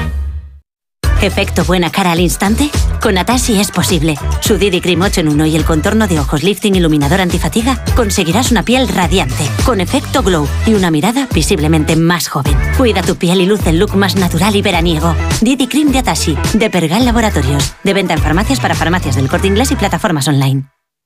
¿Efecto buena cara al instante? Con Atashi es posible. Su Didi Cream 8 en 1 y el contorno de ojos lifting iluminador antifatiga conseguirás una piel radiante, con efecto glow y una mirada visiblemente más joven. Cuida tu piel y luce el look más natural y veraniego. Didi Cream de Atashi, de Pergal Laboratorios. De venta en farmacias para farmacias del corte inglés y plataformas online.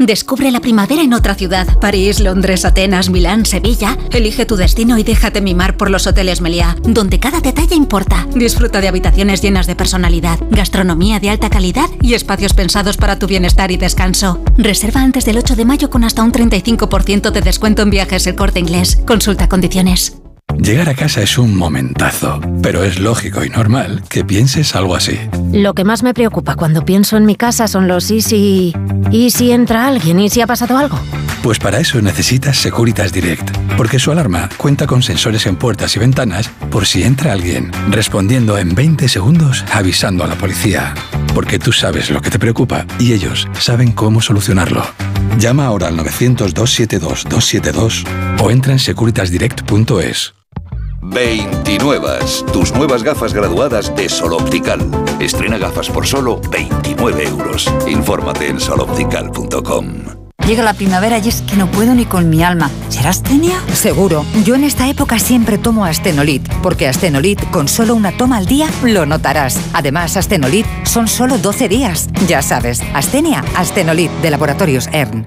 Descubre la primavera en otra ciudad. París, Londres, Atenas, Milán, Sevilla. Elige tu destino y déjate mimar por los hoteles Meliá, donde cada detalle importa. Disfruta de habitaciones llenas de personalidad, gastronomía de alta calidad y espacios pensados para tu bienestar y descanso. Reserva antes del 8 de mayo con hasta un 35% de descuento en viajes el corte inglés. Consulta condiciones. Llegar a casa es un momentazo, pero es lógico y normal que pienses algo así. Lo que más me preocupa cuando pienso en mi casa son los y si... ¿Y si entra alguien? ¿Y si ha pasado algo? Pues para eso necesitas Securitas Direct, porque su alarma cuenta con sensores en puertas y ventanas por si entra alguien, respondiendo en 20 segundos avisando a la policía. Porque tú sabes lo que te preocupa y ellos saben cómo solucionarlo. Llama ahora al 900-272-272 o entra en securitasdirect.es. 29. Tus nuevas gafas graduadas de Sol Optical. Estrena gafas por solo 29 euros. Infórmate en soloptical.com. Llega la primavera y es que no puedo ni con mi alma. ¿Será astenia? Seguro. Yo en esta época siempre tomo Astenolit, porque Astenolit con solo una toma al día lo notarás. Además, Astenolit son solo 12 días. Ya sabes, Astenia, Astenolit de Laboratorios ERN.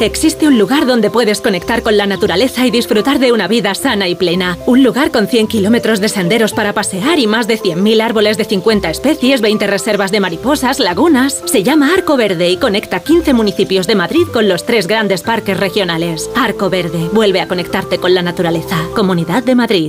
Existe un lugar donde puedes conectar con la naturaleza y disfrutar de una vida sana y plena. Un lugar con 100 kilómetros de senderos para pasear y más de 100.000 árboles de 50 especies, 20 reservas de mariposas, lagunas. Se llama Arco Verde y conecta 15 municipios de Madrid con los tres grandes parques regionales. Arco Verde, vuelve a conectarte con la naturaleza. Comunidad de Madrid.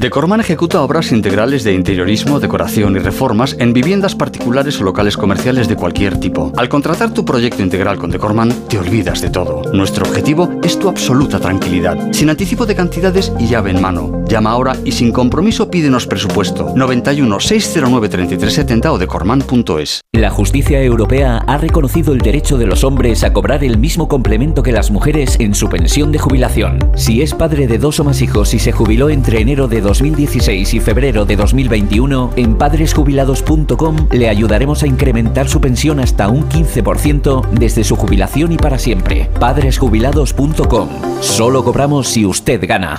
Decorman ejecuta obras integrales de interiorismo, decoración y reformas en viviendas particulares o locales comerciales de cualquier tipo. Al contratar tu proyecto integral con Decorman, te olvidas de todo. Nuestro objetivo es tu absoluta tranquilidad, sin anticipo de cantidades y llave en mano. Llama ahora y sin compromiso pídenos presupuesto. 91 609 3370 o decorman.es. La justicia europea ha reconocido el derecho de los hombres a cobrar el mismo complemento que las mujeres en su pensión de jubilación. Si es padre de dos o más hijos y se jubiló entre enero de 2016 y febrero de 2021, en padresjubilados.com le ayudaremos a incrementar su pensión hasta un 15% desde su jubilación y para siempre. Padresjubilados.com. Solo cobramos si usted gana.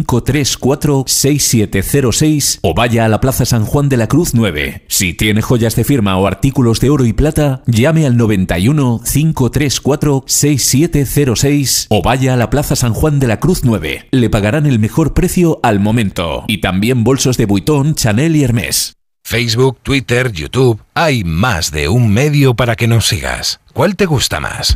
6706 o vaya a la Plaza San Juan de la Cruz 9. Si tiene joyas de firma o artículos de oro y plata, llame al 91 534 6706 o vaya a la Plaza San Juan de la Cruz 9. Le pagarán el mejor precio al momento. Y también bolsos de Vuitton, Chanel y Hermès. Facebook, Twitter, YouTube, hay más de un medio para que nos sigas. ¿Cuál te gusta más?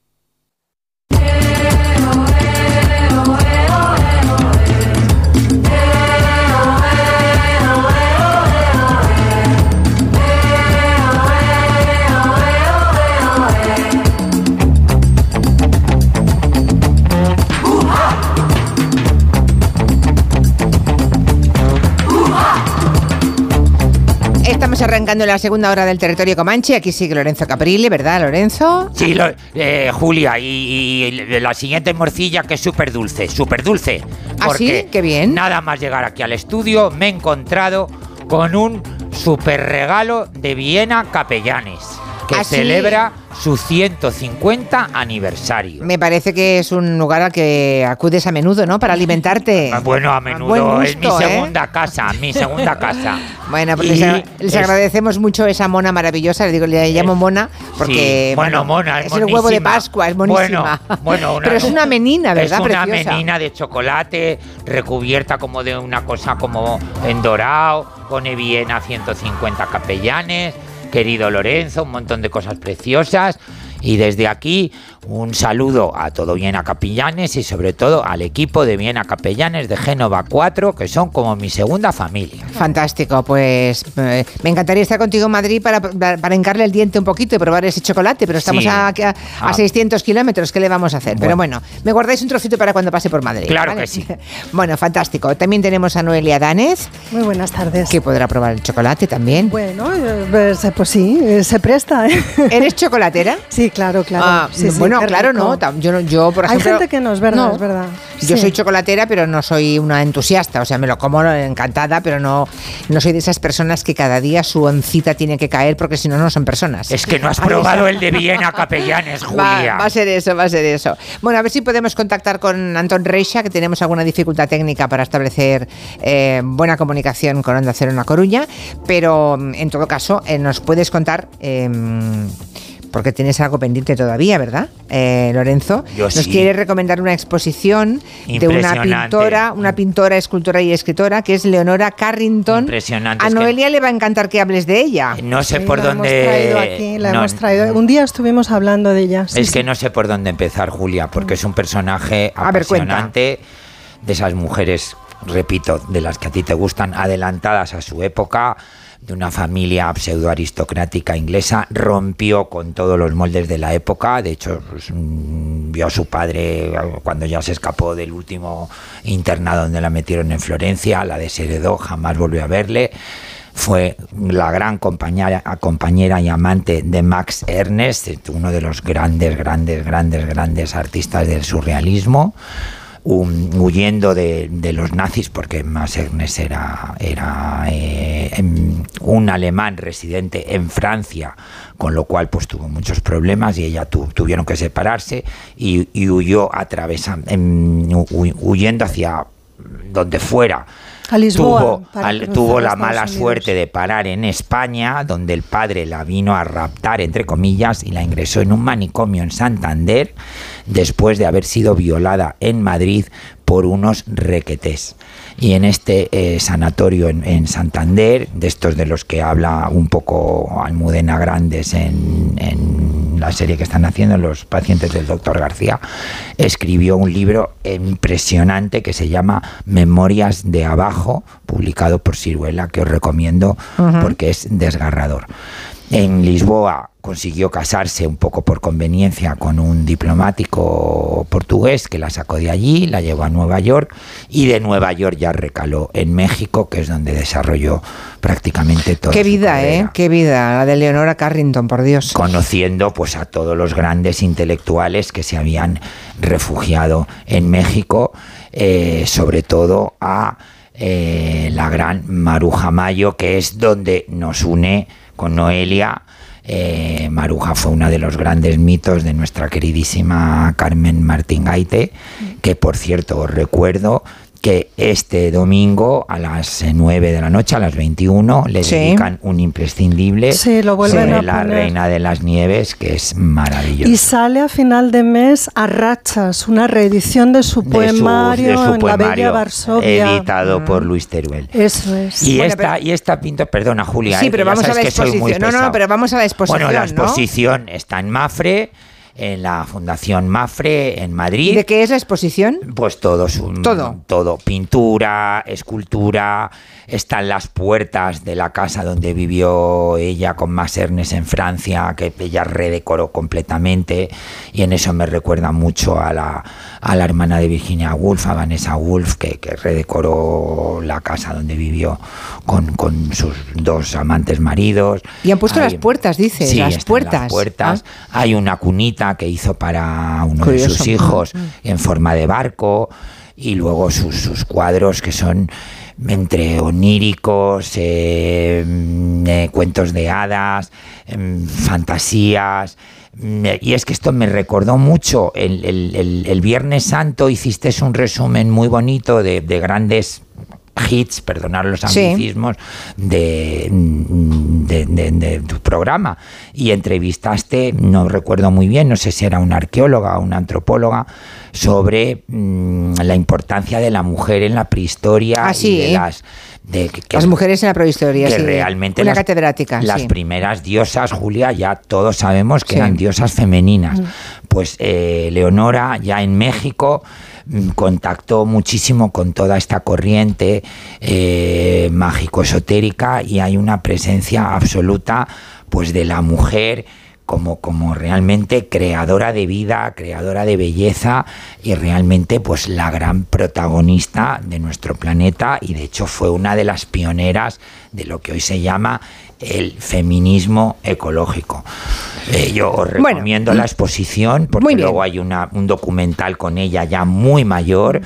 Estamos arrancando la segunda hora del territorio Comanche. Aquí sigue Lorenzo Caprile, ¿verdad, Lorenzo? Sí, lo- eh, Julia, y, y la siguiente morcilla que es súper dulce, súper dulce. ¿Ah, sí? Qué bien. Nada más llegar aquí al estudio me he encontrado con un súper regalo de Viena Capellanes. Que celebra su 150 aniversario. Me parece que es un lugar al que acudes a menudo, ¿no? Para alimentarte. Ah, Bueno, a menudo es mi ¿eh? segunda casa, mi segunda casa. Bueno, pues les, les es- agradecemos mucho esa mona maravillosa. Le digo, le llamo mona porque Sí, bueno, mona, es el huevo de. Pascua, es monísima. Bueno, bueno, una- Pero es una menina, ¿verdad? Es una Preciosa. menina de chocolate recubierta como de una cosa como en dorado, pone bien a 150 capellanes, querido Lorenzo, un montón de cosas preciosas. Y desde aquí un saludo a todo Viena Capellanes y sobre todo al equipo de Viena Capellanes de Génova 4, que son como mi segunda familia. Fantástico, pues eh, me encantaría estar contigo en Madrid para, para, el diente un poquito y probar ese chocolate, pero estamos Sí. a, a, a Ah. 600 kilómetros, ¿qué le vamos a hacer? Pero bueno, me guardáis un trocito para cuando pase por Madrid. Claro ¿vale? que sí. Bueno, fantástico. También tenemos a Noelia Danez, Muy buenas tardes. que podrá probar el chocolate también. Bueno, eh, pues, eh, pues sí, se presta. ¿eh? ¿Eres chocolatera? Sí, claro, claro. Ah, Sí, sí, bueno, qué claro, rico. no. Yo, no- yo, por Hay ejemplo. gente que no, es verdad, No. es verdad. Yo Sí. soy chocolatera, pero no soy una entusiasta. O sea, me lo como encantada, pero no, no soy de esas personas que cada día su oncita tiene que caer porque si no, no son personas. Es que no has probado el de Viena Capellanes, Julia. va a ser eso, va a ser eso. Bueno, a ver si podemos contactar con Anton Reixa, que tenemos alguna dificultad técnica para establecer eh, buena comunicación con Onda Cero en La Coruña, pero mm, en todo caso eh, nos puedes contar... eh, porque tienes algo pendiente todavía, ¿verdad, eh, Lorenzo? Yo Nos sí. quiere recomendar una exposición de una pintora, una pintora, escultora y escritora, que es Leonora Carrington. Impresionante, A es que- Noelia le va a encantar que hables de ella. No sé Sí, por la dónde. hemos traído aquí, la no, hemos traído. Un día estuvimos hablando de ella. sí, es sí. que no sé por dónde empezar, Julia, porque es un personaje ver, apasionante de esas mujeres, repito, de las que a ti te gustan, adelantadas a su época, de una familia pseudo aristocrática inglesa, rompió con todos los moldes de la época, de hecho pues, mm, vio a su padre eh, cuando ya se escapó del último internado donde la metieron en Florencia, la desheredó, jamás volvió a verle. Fue la gran compañera, compañera y amante de Max Ernst, uno de los grandes, grandes, grandes, grandes artistas del surrealismo, huyendo de, los nazis, porque Max Ernst era, era eh, em, un alemán residente en Francia, con lo cual pues tuvo muchos problemas y ella tu- tuvieron que separarse y, y huyó atravesando, huyendo hacia donde fuera A Lisboa, tuvo, al- tuvo la mala Unidos. suerte de parar en España, donde el padre la vino a raptar, entre comillas, y la ingresó en un manicomio en Santander, después de haber sido violada en Madrid por unos requetés. Y en este eh, sanatorio en, en Santander, de estos de los que habla un poco Almudena Grandes en, en la serie que están haciendo, Los pacientes del doctor García, escribió un libro impresionante que se llama Memorias de Abajo, publicado por Ciruela, que os recomiendo porque es desgarrador. En Lisboa consiguió casarse un poco por conveniencia con un diplomático portugués que la sacó de allí, la llevó a Nueva York y de Nueva York ya recaló en México, que es donde desarrolló prácticamente todo. Qué vida, ¿eh? Qué vida, la de Leonora Carrington, por Dios. Conociendo pues a todos los grandes intelectuales que se habían refugiado en México, eh, sobre todo a eh, la gran Maruja Mayo, que es donde nos une con Noelia. Eh, Maruja fue uno de los grandes mitos de nuestra queridísima Carmen Martín Gaite, que por cierto os recuerdo que este domingo a las eh, 9 de la noche, a las 21, le Sí. dedican un imprescindible Sí, lo sobre a la poner. Reina de las Nieves, que es maravilloso. Y sale a final de mes a rachas, una reedición de su De su- poemario de su en la Bella poemario, Varsovia. editado por Luis Teruel. Eso es. Y, Bueno, esta, y esta pinta, perdona Julia, Sí, eh, pero vamos a la exposición. No, no, pero vamos a la exposición. Bueno, la ¿no? exposición está en Mafre, en la Fundación Mafre, en Madrid. ¿De qué es la exposición? Pues todo, su- Todo. todo, pintura, escultura, están las puertas de la casa donde vivió ella con más Ernest en Francia, que ella redecoró completamente, y en eso me recuerda mucho a la, a la hermana de Virginia Woolf, a Vanessa Woolf, que, que redecoró la casa donde vivió con, con sus dos amantes maridos. Y han puesto Hay- las puertas, dices, Sí, las puertas. Las puertas. Ah. Hay una cunita que hizo para uno de sus hijos en forma de barco y luego sus, sus cuadros que son entre oníricos, eh, mm, eh, cuentos de hadas, em, fantasías. Mm, Y es que esto me recordó mucho. El, el- el- el Viernes Santo hiciste un resumen muy bonito de, de grandes hits, perdonar los Sí. anglicismos, de, de- de- de tu programa. Y entrevistaste, no recuerdo muy bien, no sé si era una arqueóloga o una antropóloga, sobre mm, la importancia de la mujer en la prehistoria Ah, y sí. de las... De, que- que- Las mujeres en la prehistoria, que sí. realmente Una las, catedrática, las sí. primeras diosas, Julia, ya todos sabemos que Sí. eran diosas femeninas. Mm. Pues eh, Leonora, ya en México, contactó muchísimo con toda esta corriente eh, mágico-esotérica y hay una presencia absoluta pues de la mujer como, como realmente creadora de vida, creadora de belleza y realmente pues la gran protagonista de nuestro planeta y de hecho fue una de las pioneras de lo que hoy se llama el feminismo ecológico. Eh, yo os Bueno. recomiendo la exposición porque luego hay una, un documental con ella ya muy mayor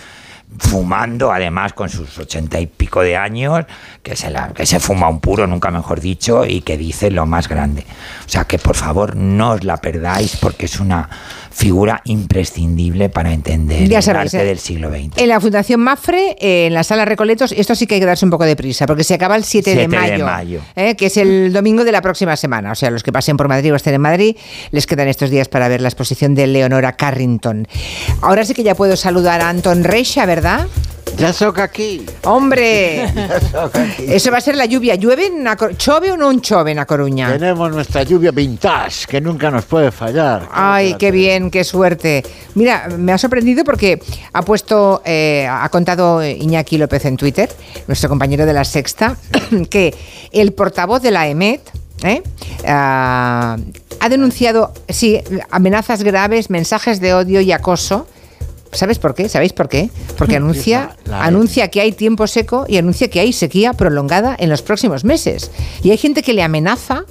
fumando además con sus ochenta y pico de años que se, la, que se fuma un puro nunca mejor dicho y que dice lo más grande o sea que por favor no os la perdáis porque es una figura imprescindible para entender Ya el sabéis, arte eh, del siglo XX En la Fundación Mafre, eh, en la sala Recoletos, esto sí que hay que darse un poco de prisa, porque se acaba el 7, de 7 de mayo, mayo. eh, que es el domingo de la próxima semana. O sea, los que pasen por Madrid o estén en Madrid, les quedan estos días para ver la exposición de Leonora Carrington. Ahora sí que ya puedo saludar a Anton Reixa, ¿verdad? Ya soca aquí. ¡Hombre! Eso va a ser la lluvia. ¿Llueve en a ¿Chove o no chove en A Coruña? Tenemos nuestra lluvia vintage, que nunca nos puede fallar. Ay, qué bien, qué suerte. Mira, me ha sorprendido porque ha puesto, eh, ha contado Iñaki López en Twitter, nuestro compañero de la Sexta, que el portavoz de la EMET ¿eh? Ah, ha denunciado, sí, amenazas graves, mensajes de odio y acoso. ¿Sabes por qué? ¿Sabéis por qué? Porque anuncia, anuncia que hay tiempo seco y anuncia que hay sequía prolongada en los próximos meses. Y hay gente que le amenaza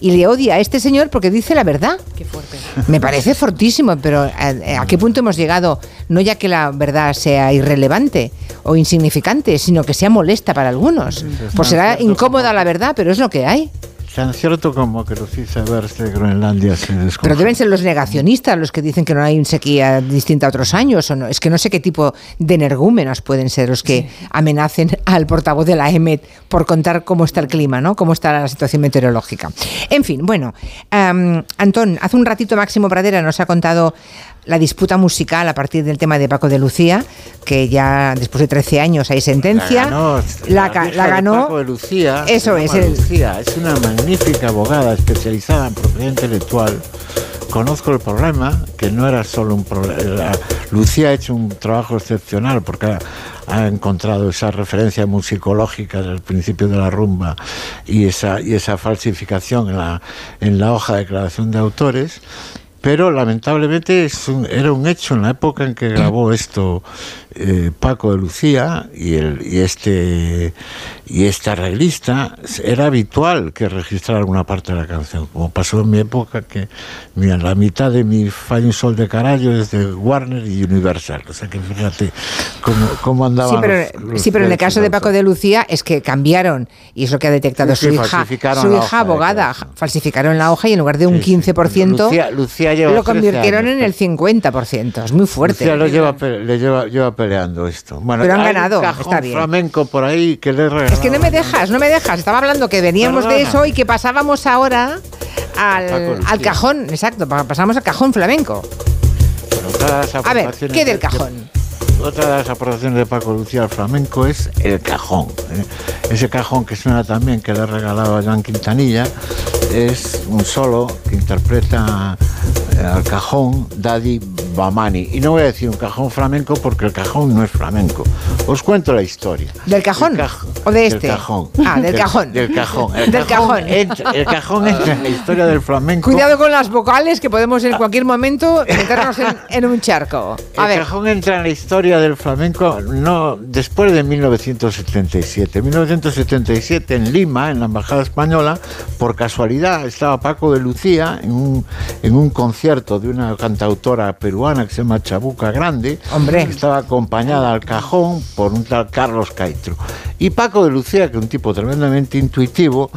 y le odia a este señor porque dice la verdad. Qué fuerte. Me parece fortísimo, pero ¿a, a qué punto hemos llegado? No ya que la verdad sea irrelevante o insignificante, sino que sea molesta para algunos. Pues será incómoda la verdad, pero es lo que hay. Tan cierto como que los icebergs de Groenlandia se Pero descongelan. deben ser los negacionistas los que dicen que no hay sequía distinta a otros años. O no. Es que no sé qué tipo de energúmenos pueden ser los que amenacen al portavoz de la EMET por contar cómo está el clima, ¿no? Cómo está la situación meteorológica. En fin, bueno, am, Antón, hace un ratito Máximo Pradera nos ha contado la disputa musical a partir del tema de Paco de Lucía, que ya después de 13 años hay sentencia. La ganó, La la de Paco de Lucía. Eso es, el- Lucía. Es una magnífica abogada especializada en propiedad intelectual. Conozco el problema, que no era solo un problema. Lucía ha hecho un trabajo excepcional porque ha, ha encontrado esa referencia musicológica del principio de la rumba y esa, y esa falsificación en la, en la hoja de declaración de autores. Pero lamentablemente es un- era un hecho en la época en que grabó esto eh, Paco de Lucía y, el, y este y este arreglista, era habitual que registrara alguna parte de la canción, como pasó en mi época que mira, la mitad de mi un Sol de Carallo es de Warner y Universal. O sea que fíjate cómo, cómo andaban Sí, pero, los- los sí, pero en el caso de Paco de Lucía es que cambiaron, y es lo que ha detectado Sí, su sí, hija, su hija abogada, falsificaron la hoja y en lugar de un 15% Lucía- Lucía lleva lo 13 convirtieron años, en el 50%. Es muy fuerte. Lucía lo lleva, le lleva, lleva peleando esto. Bueno, Pero han hay un ganado, cajón está bien. flamenco por ahí que le. Es que no me dejas, no me dejas. Estaba hablando que veníamos de eso y que pasábamos ahora al, al cajón, exacto, pa- pasamos al cajón flamenco. A ver, ¿qué del de- cajón? Otra de las aportaciones de Paco Lucía al flamenco es el cajón. ¿eh? Ese cajón que suena también, que le he regalado a Joan Quintanilla, es un solo que interpreta eh, al cajón Daddy Bamani. Y no voy a decir un cajón flamenco porque el cajón no es flamenco. Os cuento la historia. ¿Del cajón? Caj- ¿O de del este? cajón. Ah, del cajón. Del cajón. El Del cajón cajón. entra- el cajón entra en la historia del flamenco. Cuidado con las vocales que podemos en cualquier momento meternos en, en un charco. A el ver, cajón entra en la historia del flamenco no después de 1977. 1977 en Lima, en la embajada española, por casualidad estaba Paco de Lucía en un, en un concierto de una cantautora peruana que se llama Chabuca Grande. Hombre. Estaba acompañada al cajón por un tal Carlos Caitro. Y Paco de Lucía, que es un tipo tremendamente intuitivo,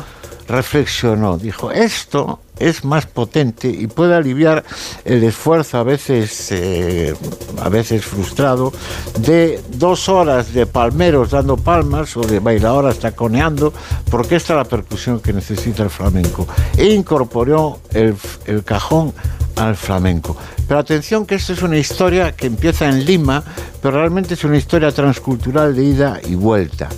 reflexionó, dijo, esto es más potente y puede aliviar el esfuerzo a veces, eh, a veces frustrado de dos horas de palmeros dando palmas o de bailadoras taconeando, porque esta es la percusión que necesita el flamenco. E incorporó el, el cajón al flamenco. Pero atención que esta es una historia que empieza en Lima, pero realmente es una historia transcultural de ida y vuelta.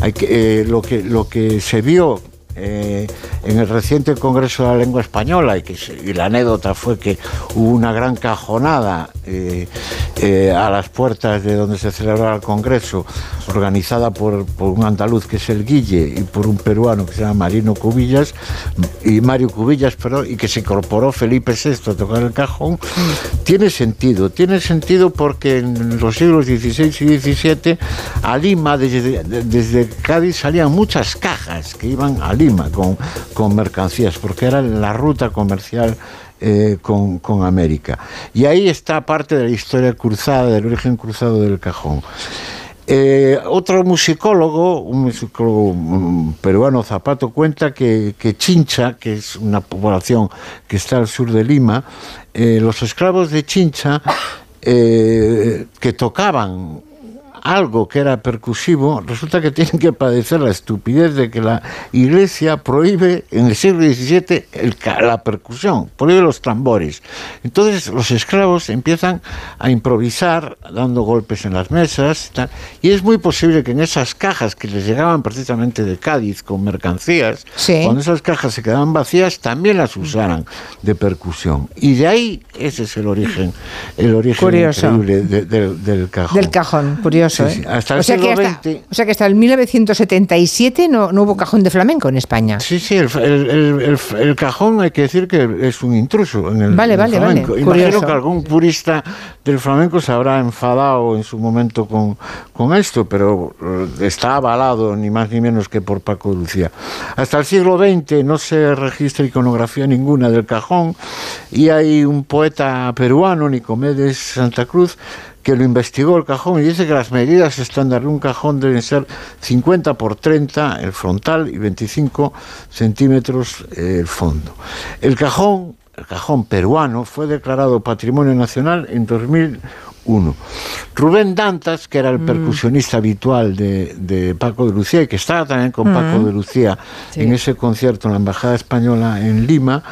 Hay que, eh, lo, que, lo que se vio eh, en el reciente Congreso de la Lengua Española y, que, y la anécdota fue que hubo una gran cajonada eh, eh, a las puertas de donde se celebraba el Congreso, organizada por, por, un andaluz que es el Guille y por un peruano que se llama Marino Cubillas y Mario Cubillas, pero y que se incorporó Felipe VI a tocar el cajón, tiene sentido, tiene sentido porque en los siglos XVI y XVII a Lima desde, desde Cádiz salían muchas cajas que iban a Lima con, con mercancías, porque era la ruta comercial eh, con, con, América. Y ahí está parte de la historia cruzada, del origen cruzado del cajón. Eh, otro musicólogo, un musicólogo um, peruano, Zapato, cuenta que, que, Chincha, que es una población que está al sur de Lima, eh, los esclavos de Chincha que tocaban algo que era percusivo, resulta que tienen que padecer la estupidez de que la iglesia prohíbe en el siglo XVII el, la percusión, prohíbe los tambores. Entonces los esclavos empiezan a improvisar dando golpes en las mesas y, tal, y es muy posible que en esas cajas que les llegaban precisamente de Cádiz con mercancías, sí. cuando esas cajas se quedaban vacías, también las usaran de percusión. Y de ahí ese es el origen, el origen increíble de, de, del cajón. Del cajón, curioso. Sí, sí. Hasta el o, sea siglo que hasta, XX. o sea que hasta el 1977 no, no hubo cajón de flamenco en España. Sí, sí, el, el, el, el, cajón hay que decir que es un intruso en el, vale, en vale, flamenco. vale. Imagino Curioso. que algún purista del flamenco se habrá enfadado en su momento con, con esto, pero eh, está avalado ni más ni menos que por Paco Lucía. Hasta el siglo XX no se registra iconografía ninguna del cajón y hay un poeta peruano, Nicomedes Santa Cruz, que lo investigó el cajón y dice que las medidas estándar de un cajón deben ser 50 por 30 el frontal y 25 centímetros eh, el fondo. El cajón, el cajón peruano fue declarado Patrimonio Nacional en 2001. Rubén Dantas, que era el percusionista habitual de, de, Paco de Lucía y que estaba también con Paco de Lucía sí. en ese concierto en la Embajada Española en Lima,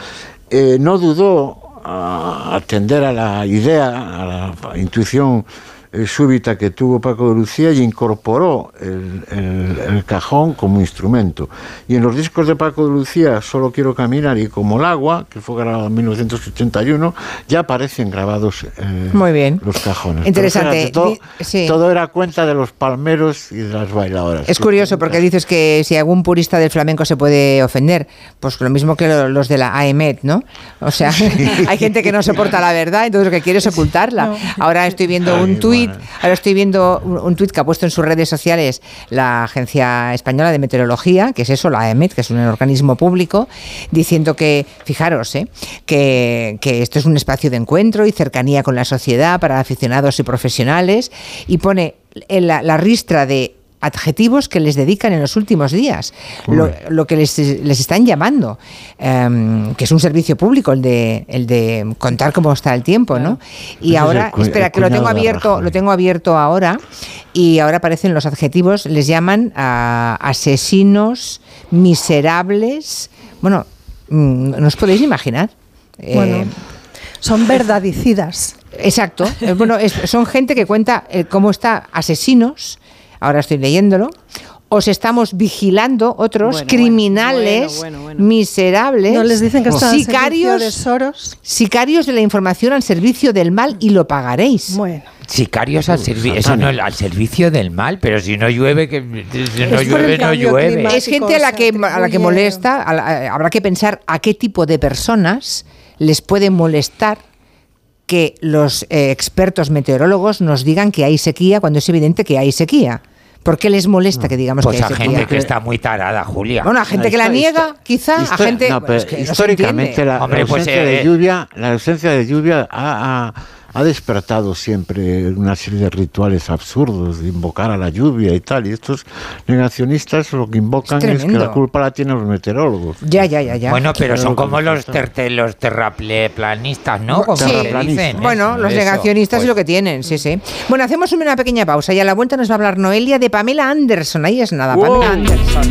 eh, no dudó a atender a la idea, a la intuición eh, súbita que tuvo Paco de Lucía y incorporó el, el, el, cajón como instrumento. Y en los discos de Paco de Lucía, Solo quiero caminar y Como el agua, que fue grabado en 1981, ya aparecen grabados eh, Muy bien. los cajones. Interesante. Fíjate, todo, sí. todo, era cuenta de los palmeros y de las bailadoras. Es curioso porque dices que si algún purista del flamenco se puede ofender, pues lo mismo que los de la AEMET, ¿no? O sea, sí. hay gente que no soporta la verdad, entonces lo que quiere es ocultarla. No. Ahora estoy viendo Ay, un tuit Ahora estoy viendo un, un tuit que ha puesto en sus redes sociales la Agencia Española de Meteorología, que es eso, la AEMET, que es un organismo público, diciendo que, fijaros, ¿eh? que, que esto es un espacio de encuentro y cercanía con la sociedad para aficionados y profesionales, y pone en la, la ristra de adjetivos que les dedican en los últimos días, lo, lo, que les, les, están llamando, um, que es un servicio público el de, el de contar cómo está el tiempo, ¿no? Y Ese ahora, es espera, el que lo tengo abierto, lo tengo abierto ahora, y ahora aparecen los adjetivos, les llaman a asesinos, miserables, bueno, mm, no os podéis imaginar. Bueno. Eh, son verdadicidas. Exacto. bueno, es, son gente que cuenta eh, cómo está asesinos, ahora estoy leyéndolo, os estamos vigilando otros bueno, criminales bueno, bueno, miserables. No les dicen que están sicarios de Soros. sicarios de la información al servicio del mal y lo pagaréis. Bueno. Sicarios al, servi eso no, al servicio del mal, pero si no llueve, que si no llueve, no llueve. Es gente a la que, a la que molesta, a la, habrá que pensar a qué tipo de personas les puede molestar que los eh, expertos meteorólogos nos digan que hay sequía cuando es evidente que hay sequía. ¿Por qué les molesta que digamos pues que hay a sequía? gente que está muy tarada, Julia. Bueno, a gente que la niega, quizá, a gente no, pero es que no históricamente se la, Hombre, la pues, ausencia eh, de lluvia, la ausencia de lluvia ha, ha, ha despertado siempre una serie de rituales absurdos de invocar a la lluvia y tal. Y estos negacionistas lo que invocan es, que la culpa la tienen los meteorólogos. Ya, ya, ya, ya. Bueno, pero son como los, los terraplanistas, ¿no? Como dicen. Bueno, los negacionistas es lo que tienen, sí, sí. Bueno, hacemos una pequeña pausa y a la vuelta nos va a hablar Noelia de Pamela Anderson. Ahí es nada, Pamela Anderson.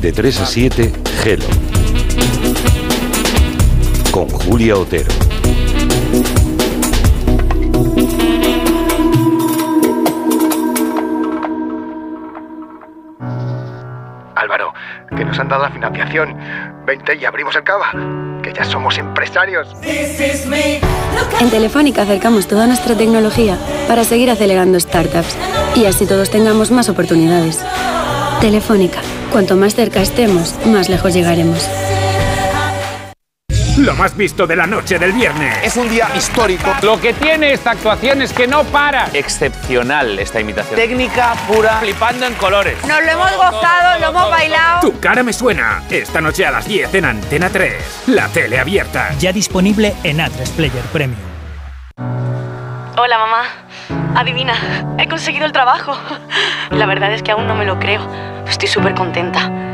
De 3 a 7, Gelo. Con Julia Otero. Nos han dado la financiación. Vente y abrimos el cava, que ya somos empresarios. En Telefónica acercamos toda nuestra tecnología para seguir acelerando startups y así todos tengamos más oportunidades. Telefónica, cuanto más cerca estemos, más lejos llegaremos. Lo más visto de la noche del viernes. Es un día histórico. Lo que tiene esta actuación es que no para. Excepcional esta imitación. Técnica pura. Flipando en colores. Nos lo hemos gozado, lo hemos bailado. Tu cara me suena. Esta noche a las 10 en Antena 3. La tele abierta. Ya disponible en a Player Premium. Hola, mamá. Adivina, he conseguido el trabajo. La verdad es que aún no me lo creo. Estoy súper contenta.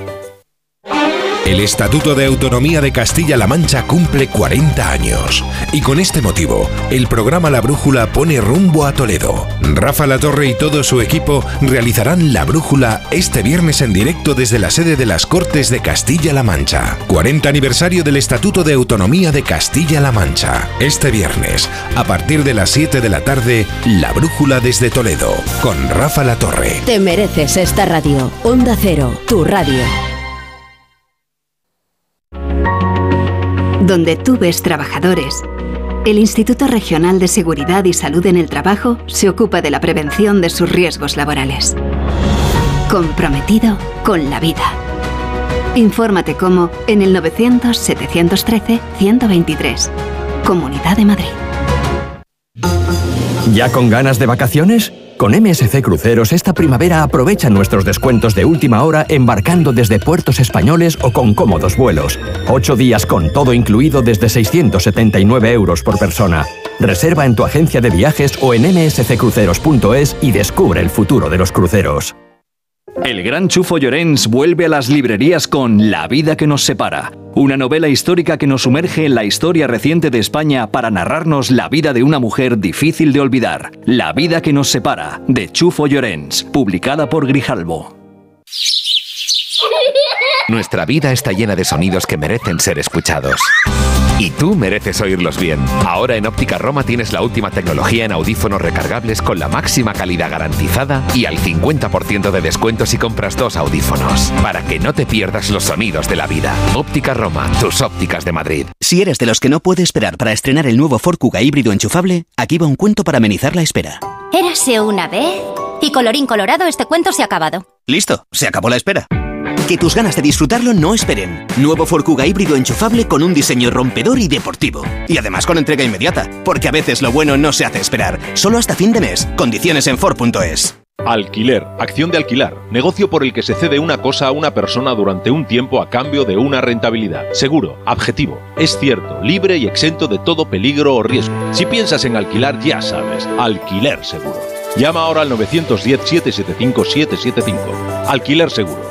El Estatuto de Autonomía de Castilla-La Mancha cumple 40 años y con este motivo el programa La Brújula pone rumbo a Toledo. Rafa La Torre y todo su equipo realizarán La Brújula este viernes en directo desde la sede de las Cortes de Castilla-La Mancha. 40 aniversario del Estatuto de Autonomía de Castilla-La Mancha. Este viernes, a partir de las 7 de la tarde, La Brújula desde Toledo, con Rafa La Torre. Te mereces esta radio. Onda Cero, tu radio. Donde tú ves trabajadores, el Instituto Regional de Seguridad y Salud en el Trabajo se ocupa de la prevención de sus riesgos laborales. Comprometido con la vida. Infórmate cómo en el 900-713-123. Comunidad de Madrid. ¿Ya con ganas de vacaciones? Con MSC Cruceros esta primavera aprovecha nuestros descuentos de última hora embarcando desde puertos españoles o con cómodos vuelos. Ocho días con todo incluido desde 679 euros por persona. Reserva en tu agencia de viajes o en msccruceros.es y descubre el futuro de los cruceros. El gran Chufo Llorens vuelve a las librerías con La vida que nos separa, una novela histórica que nos sumerge en la historia reciente de España para narrarnos la vida de una mujer difícil de olvidar. La vida que nos separa, de Chufo Llorens, publicada por Grijalbo. Nuestra vida está llena de sonidos que merecen ser escuchados. Y tú mereces oírlos bien. Ahora en Óptica Roma tienes la última tecnología en audífonos recargables con la máxima calidad garantizada y al 50% de descuento si compras dos audífonos. Para que no te pierdas los sonidos de la vida. Óptica Roma, tus ópticas de Madrid. Si eres de los que no puede esperar para estrenar el nuevo Ford Kuga híbrido enchufable, aquí va un cuento para amenizar la espera. Érase una vez. Y colorín colorado, este cuento se ha acabado. Listo, se acabó la espera. Que tus ganas de disfrutarlo no esperen. Nuevo Ford Kuga híbrido enchufable con un diseño rompedor y deportivo. Y además con entrega inmediata, porque a veces lo bueno no se hace esperar. Solo hasta fin de mes. Condiciones en Ford.es. Alquiler, acción de alquilar, negocio por el que se cede una cosa a una persona durante un tiempo a cambio de una rentabilidad. Seguro, objetivo, es cierto, libre y exento de todo peligro o riesgo. Si piensas en alquilar, ya sabes, alquiler seguro. Llama ahora al 910-775-775. Alquiler seguro.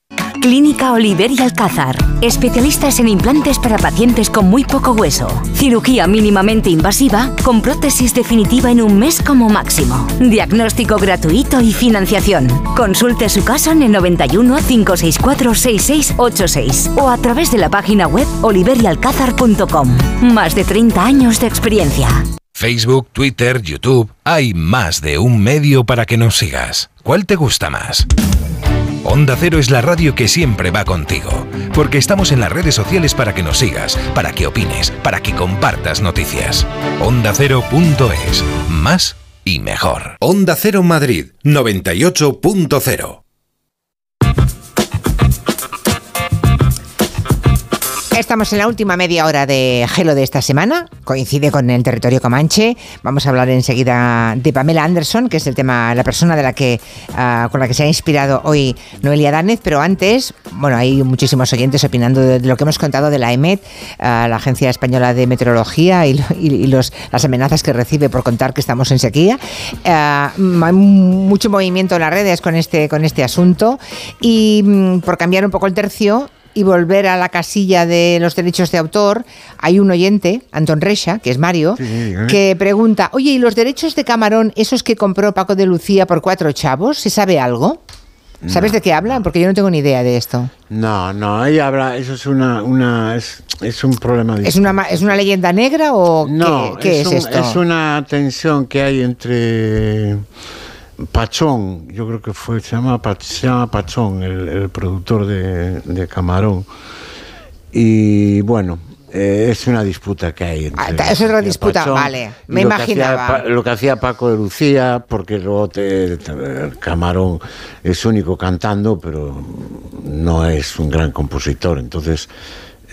Clínica Oliver y Alcázar. Especialistas en implantes para pacientes con muy poco hueso. Cirugía mínimamente invasiva con prótesis definitiva en un mes como máximo. Diagnóstico gratuito y financiación. Consulte su caso en el 91 564 6686 o a través de la página web oliverialcázar.com. Más de 30 años de experiencia. Facebook, Twitter, YouTube, hay más de un medio para que nos sigas. ¿Cuál te gusta más? Onda Cero es la radio que siempre va contigo, porque estamos en las redes sociales para que nos sigas, para que opines, para que compartas noticias. Onda Cero.es, más y mejor. Onda Cero Madrid, 98.0. Estamos en la última media hora de Gelo de esta semana. Coincide con el territorio Comanche. Vamos a hablar enseguida de Pamela Anderson, que es el tema, la persona de la que, uh, con la que se ha inspirado hoy Noelia Danez. Pero antes, bueno, hay muchísimos oyentes opinando de, lo que hemos contado de la EMET, uh, la Agencia Española de Meteorología, y, las amenazas que recibe por contar que estamos en sequía. Uh, hay mucho movimiento en las redes con este, con este asunto. Y um, por cambiar un poco el tercio, y volver a la casilla de los derechos de autor, hay un oyente, Anton Recha, que es Mario, sí, sí, que pregunta, oye, ¿y los derechos de Camarón, esos que compró Paco de Lucía por cuatro chavos, se sabe algo? ¿Sabes de qué hablan? Porque yo no tengo ni idea de esto. No, no, ahí habla, eso es una, una es, es un problema. ¿Es una, ¿Es una leyenda negra o no, qué, qué es, es, un, esto? es una tensión que hay entre Pachón, yo creo que fue, se llama, se llama Pachón, el, el productor de, de, Camarón. Y bueno, eh, es una disputa que hay. Entre, ah, es otra disputa, Pachón, vale, me lo imaginaba. Que hacía, lo que hacía Paco de Lucía, porque luego te, te, Camarón es único cantando, pero no es un gran compositor, entonces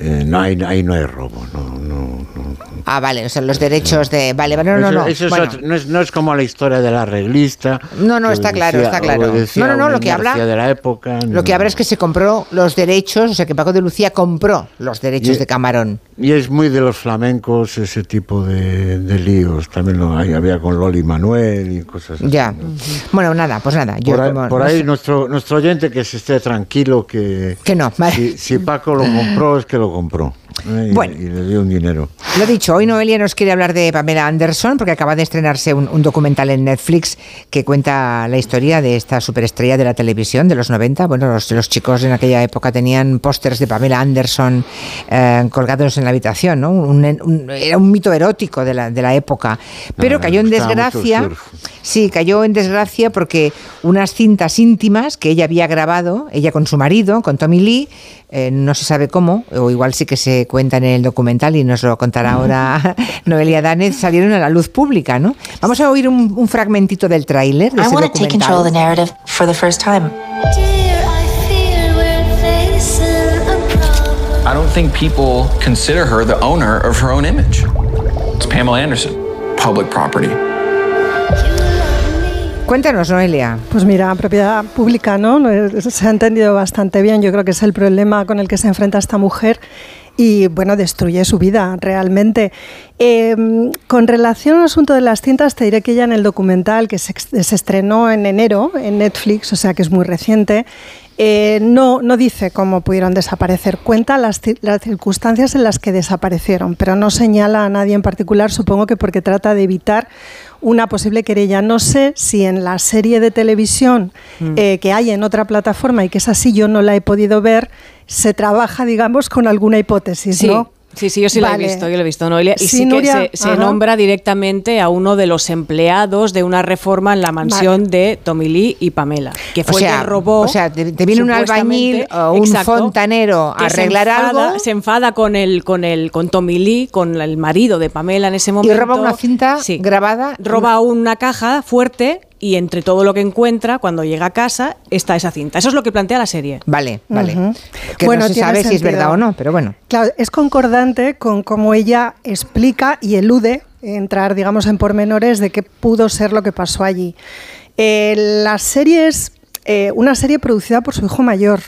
eh, no, hay, ahí no hay robo. No, no, no, Ah, vale, son los derechos de. Vale, vale, no, no, no. Eso, eso bueno. es otro, no, es, no, es, como la historia de la reglista. No, no, está claro, está claro. No, no, no, lo que habla. De la época, lo que habla es que se compró los derechos, o sea, que Paco de Lucía compró los derechos y, de Camarón. Y es muy de los flamencos ese tipo de, de líos. También lo hay, había con Loli Manuel y cosas así. Ya. ¿no? Bueno, nada, pues nada. Yo por ahí, como, por no ahí nuestro, nuestro oyente que se esté tranquilo que. Que no, vale. Si, si Paco lo compró, es que lo compró. ¿eh? Y, bueno. y le dio un dinero. Lo dicho, hoy Noelia nos quiere hablar de Pamela Anderson porque acaba de estrenarse un, un, documental en Netflix que cuenta la historia de esta superestrella de la televisión de los 90. Bueno, los, los chicos en aquella época tenían pósters de Pamela Anderson eh, colgados en la habitación, ¿no? Un, un, era un mito erótico de la, de la época. Pero Ah, cayó en desgracia. Sí, cayó en desgracia porque unas cintas íntimas que ella había grabado, ella con su marido, con Tommy Lee, eh, no se sabe cómo, o igual sí que se cuenta en el documental y nos lo contará ahora Noelia Danez, salieron a la luz pública, ¿no? Vamos a oír un, un fragmentito del tráiler de ese I don't think people consider her the owner of her own image. It's Pamela Anderson, public property. Cuéntanos, Noelia. Pues mira, propiedad pública, ¿no? Se ha entendido bastante bien. Yo creo que es el problema con el que se enfrenta esta mujer y, bueno, destruye su vida realmente. Eh, con relación al asunto de las cintas, te diré que ya en el documental que se, se estrenó en enero en Netflix, o sea que es muy reciente, eh, no, no dice cómo pudieron desaparecer. Cuenta las, las, circunstancias en las que desaparecieron, pero no señala a nadie en particular, supongo que porque trata de evitar una posible querella. No sé si en la serie de televisión mm. eh, que hay en otra plataforma y que es así, yo no la he podido ver, se trabaja, digamos, con alguna hipótesis, sí. ¿no? Sí, sí, yo sí vale. lo he visto, yo lo he visto, Noelia. Y sí, sí Nuria, que se, se nombra directamente a uno de los empleados de una reforma en la mansión vale. de Tommy Lee y Pamela, que fue o sea, el que robó. O sea, te, te viene un albañil o un exacto, fontanero a arreglar se enfada, algo. Se enfada con el, con el, con Tommy Lee, con el marido de Pamela en ese momento. Y roba una cinta sí. grabada. Roba una caja fuerte y entre todo lo que encuentra, cuando llega a casa, está esa cinta. Eso es lo que plantea la serie. Vale, vale. Uh -huh. Que bueno, no se sabe sentido. si es verdad o no, pero bueno. Claro, es concordante con cómo ella explica y elude entrar, digamos, en pormenores de qué pudo ser lo que pasó allí. Eh, la serie es eh, una serie producida por su hijo mayor.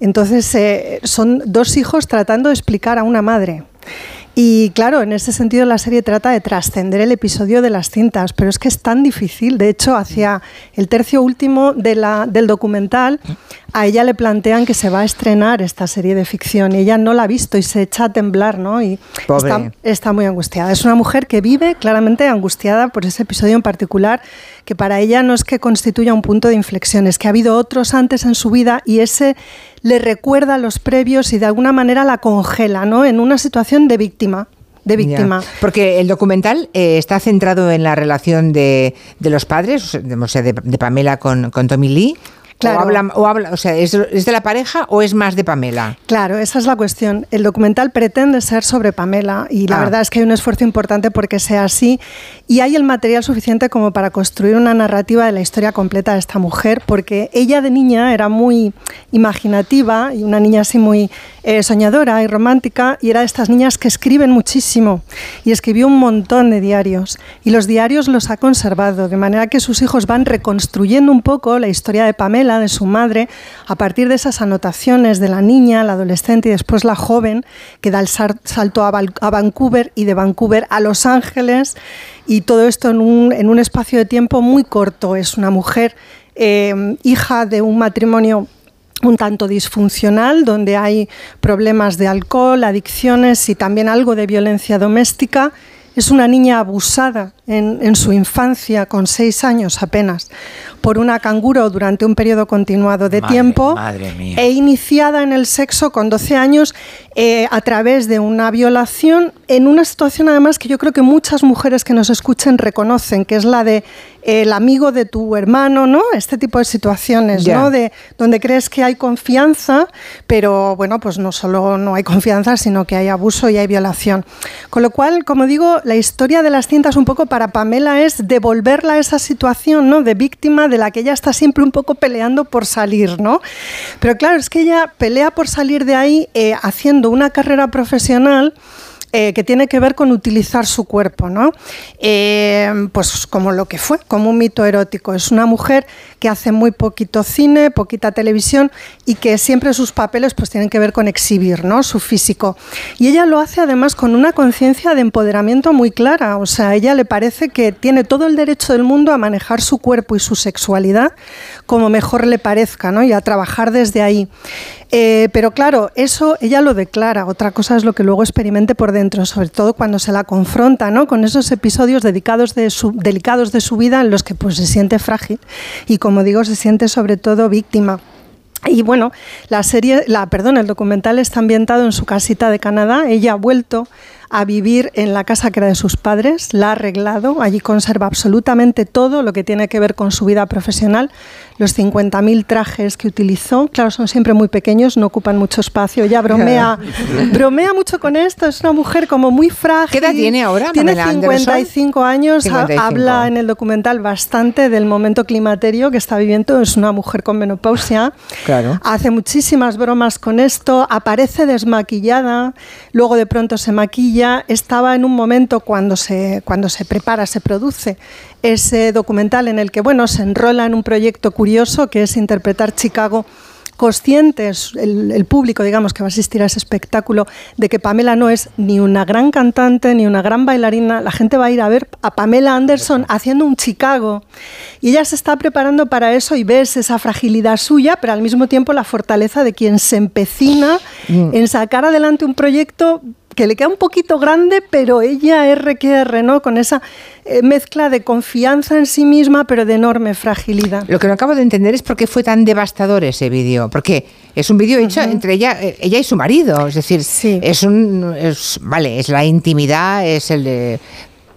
Entonces, eh, son dos hijos tratando de explicar a una madre. Y claro, en ese sentido la serie trata de trascender el episodio de las cintas, pero es que es tan difícil. De hecho, hacia el tercio último del documental a ella le plantean que se va a estrenar esta serie de ficción y ella no la ha visto y se echa a temblar, ¿no? Y está, está muy angustiada. Es una mujer que vive claramente angustiada por ese episodio en particular, que para ella no es que constituya un punto de inflexión, es que ha habido otros antes en su vida y ese le recuerda a los previos y de alguna manera la congela, ¿no? En una situación de víctima. De víctima. Ya. Porque el documental eh, está centrado en la relación de, de los padres, de, o sea, de- de Pamela con, con Tommy Lee. Claro. O, habla, o, habla, o sea, ¿es, ¿es de la pareja o es más de Pamela? Claro, esa es la cuestión. El documental pretende ser sobre Pamela y la Ah. verdad es que hay un esfuerzo importante porque sea así y hay el material suficiente como para construir una narrativa de la historia completa de esta mujer porque ella de niña era muy imaginativa y una niña así muy eh, soñadora y romántica y era de estas niñas que escriben muchísimo y escribió un montón de diarios y los diarios los ha conservado de manera que sus hijos van reconstruyendo un poco la historia de Pamela, de su madre, a partir de esas anotaciones de la niña, la adolescente y después la joven que da el salto a, Vancouver y de Vancouver a Los Ángeles y todo esto en un, en un espacio de tiempo muy corto. Es una mujer eh, hija de un matrimonio un tanto disfuncional, donde hay problemas de alcohol, adicciones y también algo de violencia doméstica. Es una niña abusada en, en su infancia, con seis años apenas, por una canguro durante un periodo continuado de Madre- tiempo madre mía. e iniciada en el sexo con 12 años eh, a través de una violación en una situación además que yo creo que muchas mujeres que nos escuchen reconocen, que es la de eh, el amigo de tu hermano, ¿no? Este tipo de situaciones, Ya. ¿no? De donde crees que hay confianza, pero bueno, pues no solo no hay confianza, sino que hay abuso y hay violación. Con lo cual, como digo, la historia de las cintas un poco para Pamela es devolverla a esa situación, ¿no? De víctima de la que ella está siempre un poco peleando por salir, ¿no? Pero claro, es que ella pelea por salir de ahí eh, haciendo una carrera profesional eh, que tiene que ver con utilizar su cuerpo, ¿no? Eh, pues como lo que fue, como un mito erótico. Es una mujer que hace muy poquito cine, poquita televisión y que siempre sus papeles pues tienen que ver con exhibir, ¿no? Su físico. Y ella lo hace además con una conciencia de empoderamiento muy clara. O sea, a ella le parece que tiene todo el derecho del mundo a manejar su cuerpo y su sexualidad como mejor le parezca, ¿no? Y a trabajar desde ahí. Eh, pero claro, eso ella lo declara. Otra cosa es lo que luego experimente por dentro, sobre todo cuando se la confronta ¿no? con esos episodios dedicados de su, delicados de su vida en los que pues, se siente frágil y, como digo, se siente sobre todo víctima. Y bueno, la serie, la, perdón, el documental está ambientado en su casita de Canadá. Ella ha vuelto a vivir en la casa que era de sus padres, la ha arreglado, allí conserva absolutamente todo lo que tiene que ver con su vida profesional, los 50.000 trajes que utilizó, claro, son siempre muy pequeños, no ocupan mucho espacio, ella bromea, bromea mucho con esto, es una mujer como muy frágil. ¿Qué edad tiene ahora, Tiene Pamela Anderson? 55 años, ha- 55. habla en el documental bastante del momento climaterio que está viviendo, es una mujer con menopausia. Claro. Hace muchísimas bromas con esto, aparece desmaquillada, luego de pronto se maquilla. Estaba en un momento cuando se, cuando se prepara, se produce ese documental en el que bueno, se enrola en un proyecto curioso que es interpretar Chicago conscientes, el, el público, digamos, que va a asistir a ese espectáculo, de que Pamela no es ni una gran cantante ni una gran bailarina. La gente va a ir a ver a Pamela Anderson haciendo un Chicago. Y ella se está preparando para eso y ves esa fragilidad suya, pero al mismo tiempo la fortaleza de quien se empecina en sacar adelante un proyecto que le queda un poquito grande, pero ella RQR, ¿no? Con esa eh, mezcla de confianza en sí misma, pero de enorme fragilidad. Lo que no acabo de entender es por qué fue tan devastador ese vídeo. Porque es un vídeo hecho entre ella, eh, ella y su marido. Es decir, es un. es- vale, es la intimidad, es el de.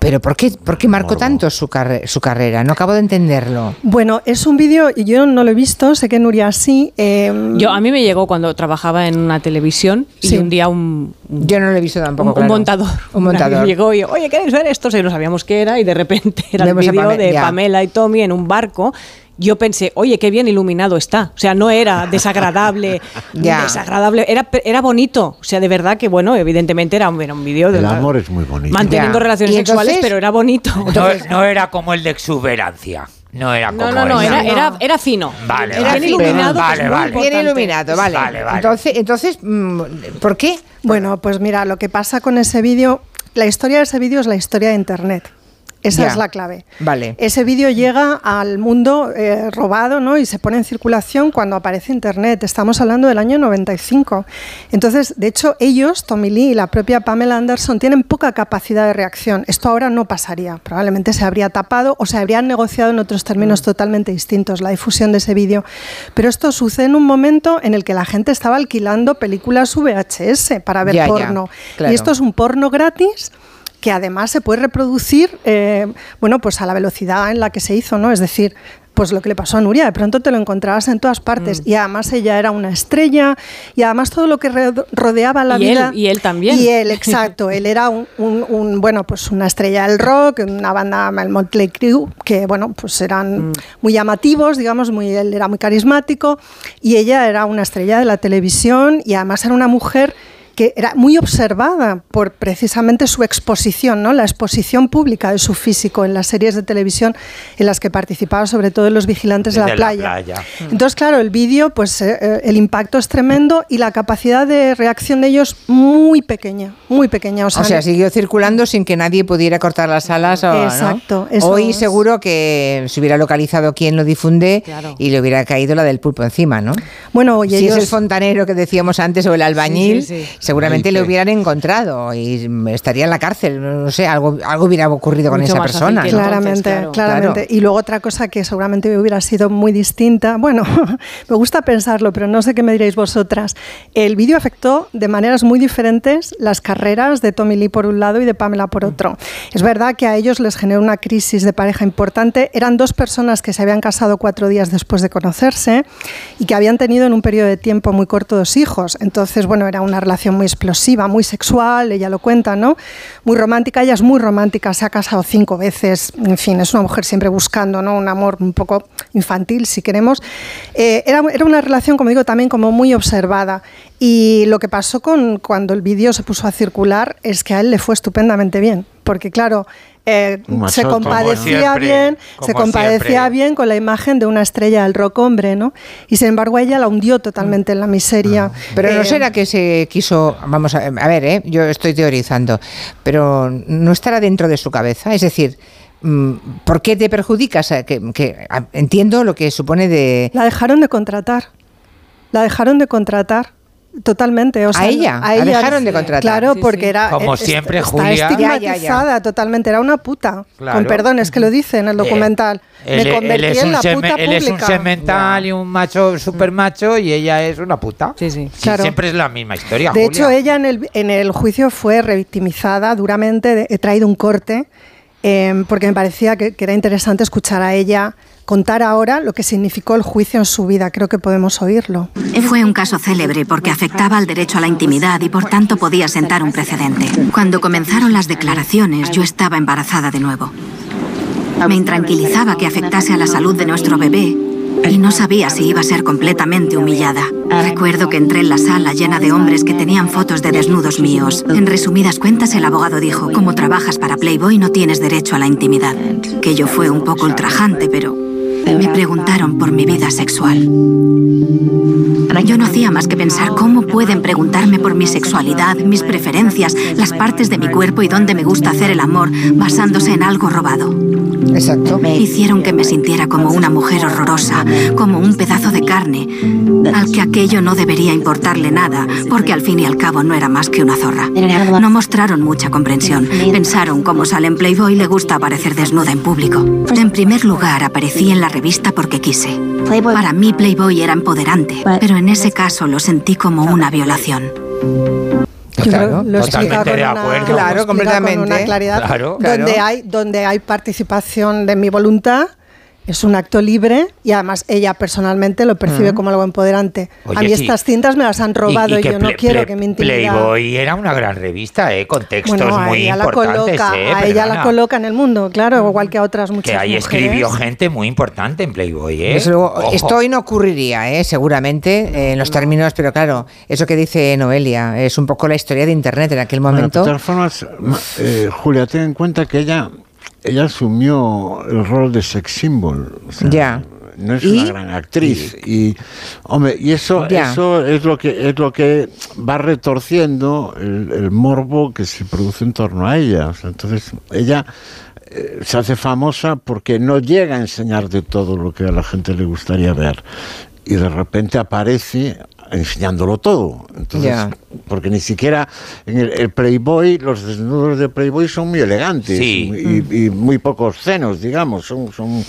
Pero ¿por qué, por qué marcó tanto su, carre- su carrera? No acabo de entenderlo. Bueno, es un vídeo, y yo no lo he visto, sé que Nuria sí. eh, Yo a mí me llegó cuando trabajaba en una televisión y Sí. un día un, Yo no lo he visto tampoco. un, un claro. montador, Un montador. llegó y oye ¿queréis ver esto? Y no sabíamos qué era y de repente era Vemos a el vídeo Pame- de ya. Pamela y Tommy en un barco. Yo pensé, oye, qué bien iluminado está. O sea, no era desagradable, desagradable, era, era bonito. O sea, de verdad que, bueno, evidentemente era un, era un vídeo de El la- amor es muy bonito. manteniendo relaciones sexuales, pero era bonito. No, no era como el de exuberancia. No era como No, no, no, era, era, era fino. Vale, era vale. iluminado. Vale, vale. Bien iluminado, vale. Vale, vale. Entonces, entonces mm, ¿por qué? Bueno, pues mira, lo que pasa con ese vídeo, la historia de ese vídeo es la historia de Internet. Esa Ya. es la clave. Vale. Ese vídeo llega al mundo eh, robado ¿no? y se pone en circulación cuando aparece Internet. Estamos hablando del año 95. Entonces, de hecho, ellos, Tommy Lee y la propia Pamela Anderson, tienen poca capacidad de reacción. Esto ahora no pasaría. Probablemente se habría tapado o se habrían negociado en otros términos totalmente distintos la difusión de ese vídeo. Pero esto sucede en un momento en el que la gente estaba alquilando películas VHS para ver Ya, ya, porno. claro. Y esto es un porno gratis que además se puede reproducir eh, bueno, pues a la velocidad en la que se hizo, ¿no? Es decir, pues lo que le pasó a Nuria, de pronto te lo encontrabas en todas partes. Mm. Y además ella era una estrella, y además todo lo que rodeaba la Y él- vida. y él también. Y él, exacto. él era un, un- un, bueno, pues una estrella del rock, una banda, el Motley Crue, que bueno, pues eran Mm. muy llamativos, digamos, muy, él era muy carismático, y ella era una estrella de la televisión, y además era una mujer que era muy observada por precisamente su exposición, ¿no? la exposición pública de su físico en las series de televisión en las que participaba sobre todo en los vigilantes de la playa. playa. Entonces, claro, el vídeo, pues eh, eh, el impacto es tremendo y la capacidad de reacción de ellos muy pequeña, muy pequeña. O O sea, sea, siguió circulando sin que nadie pudiera cortar las alas. O, ¿no? Exacto, eso Hoy es. seguro que se hubiera localizado quién lo difunde Claro. y le hubiera caído la del pulpo encima, ¿no? Bueno, y si ellos- es el fontanero que decíamos antes o el albañil, Sí, sí, sí. Seguramente le hubieran encontrado y mm, estaría en la cárcel. No sé, algo, algo hubiera ocurrido con esa persona. ¿no? Claramente, Claro. claramente. Claro. Y luego otra cosa que seguramente hubiera sido muy distinta, bueno, me gusta pensarlo, pero no sé qué me diréis vosotras. El vídeo afectó de maneras muy diferentes las carreras de Tommy Lee por un lado y de Pamela por otro. Es verdad que a ellos les generó una crisis de pareja importante. Eran dos personas que se habían casado cuatro días después de conocerse y que habían tenido en un periodo de tiempo muy corto dos hijos. Entonces, bueno, era una relación muy explosiva, muy sexual, ella lo cuenta, ¿no? Muy romántica, ella es muy romántica, se ha casado cinco veces, en fin, es una mujer siempre buscando, ¿no? Un amor un poco infantil, si queremos. Eh, era, era una relación, como digo, también como muy observada. Y lo que pasó con cuando el vídeo se puso a circular es que a él le fue estupendamente bien, porque claro, eh, se compadecía siempre, bien, se compadecía siempre. bien con la imagen de una estrella del rock hombre, ¿no? Y sin embargo ella la hundió totalmente en la miseria. Pero no Eh, será que se quiso, vamos a, a ver, ¿eh? yo estoy teorizando, pero no estará dentro de su cabeza, es decir, mm, ¿por qué te perjudicas? Eh, Que, que, ah, entiendo lo que supone de... La dejaron de contratar. La dejaron de contratar. Totalmente. O sea, ¿A ella? A La ella dejaron de contratar. Claro, Sí, porque sí. era. Como eh, siempre, está Julia. estigmatizada Ya, ya, totalmente. Era una puta. Claro. Con perdón, es que lo dice en el documental. Él, Me él convertí es en un la seme- puta él es un pública. semental y un macho, super macho, y ella es una puta. Sí, sí. Claro. Siempre es la misma historia. De Julia. hecho, ella en el, en el juicio fue revictimizada duramente. De- He traído un corte eh, porque me parecía que, que era interesante escuchar a ella contar ahora lo que significó el juicio en su vida. Creo que podemos oírlo. Fue un caso célebre porque afectaba al derecho a la intimidad y por tanto podía sentar un precedente. Cuando comenzaron las declaraciones, yo estaba embarazada de nuevo. Me intranquilizaba que afectase a la salud de nuestro bebé y no sabía si iba a ser completamente humillada. Recuerdo que entré en la sala llena de hombres que tenían fotos de desnudos míos. En resumidas cuentas, el abogado dijo, como trabajas para Playboy no tienes derecho a la intimidad. Que yo fue un poco ultrajante, pero me preguntaron por mi vida sexual. Yo no hacía más que pensar cómo pueden preguntarme por mi sexualidad, mis preferencias, las partes de mi cuerpo y dónde me gusta hacer el amor, basándose en algo robado. Exacto. Hicieron que me sintiera como una mujer horrorosa, como un pedazo de carne, al que aquello no debería importarle nada, porque al fin y al cabo no era más que una zorra. No mostraron mucha comprensión. Pensaron, como sale en Playboy, le gusta aparecer desnuda en público. En primer lugar, aparecí en la revista porque quise. Para mí Playboy era empoderante, pero en ese caso lo sentí como una violación. Claro, lo totalmente de acuerdo. Claro, con completamente. una claridad. Claro. Donde, Claro. hay, donde hay participación de mi voluntad, es un acto libre y además ella personalmente lo percibe Mm. como algo empoderante. Oye, a mí sí. estas cintas me las han robado y, yo no quiero que mi intimidad... Playboy era una gran revista, ¿eh? Con textos Bueno, a muy ella la importantes, coloca, ¿eh? a ella la coloca en el mundo, claro, igual que a otras muchas Que ahí mujeres. escribió gente muy importante en Playboy, ¿eh? Luego, esto hoy no ocurriría, ¿eh? seguramente, eh, en los términos, pero claro, eso que dice Noelia, es un poco la historia de Internet en aquel Bueno, momento. de todas formas, ma- eh, Julia, ten en cuenta que ella, ella asumió el rol de sex symbol. o sea, Ya. no es ¿Y? una gran actriz. Y, hombre, y eso, Ya. eso es lo que es lo que va retorciendo el, el morbo que se produce en torno a ella. O sea, entonces, ella eh, se hace famosa porque no llega a enseñar de todo lo que a la gente le gustaría ver. Y de repente aparece enseñándolo todo. Entonces, porque ni siquiera en el, el Playboy, los desnudos de Playboy son muy elegantes Sí. y, y muy poco obscenos, digamos, son, son,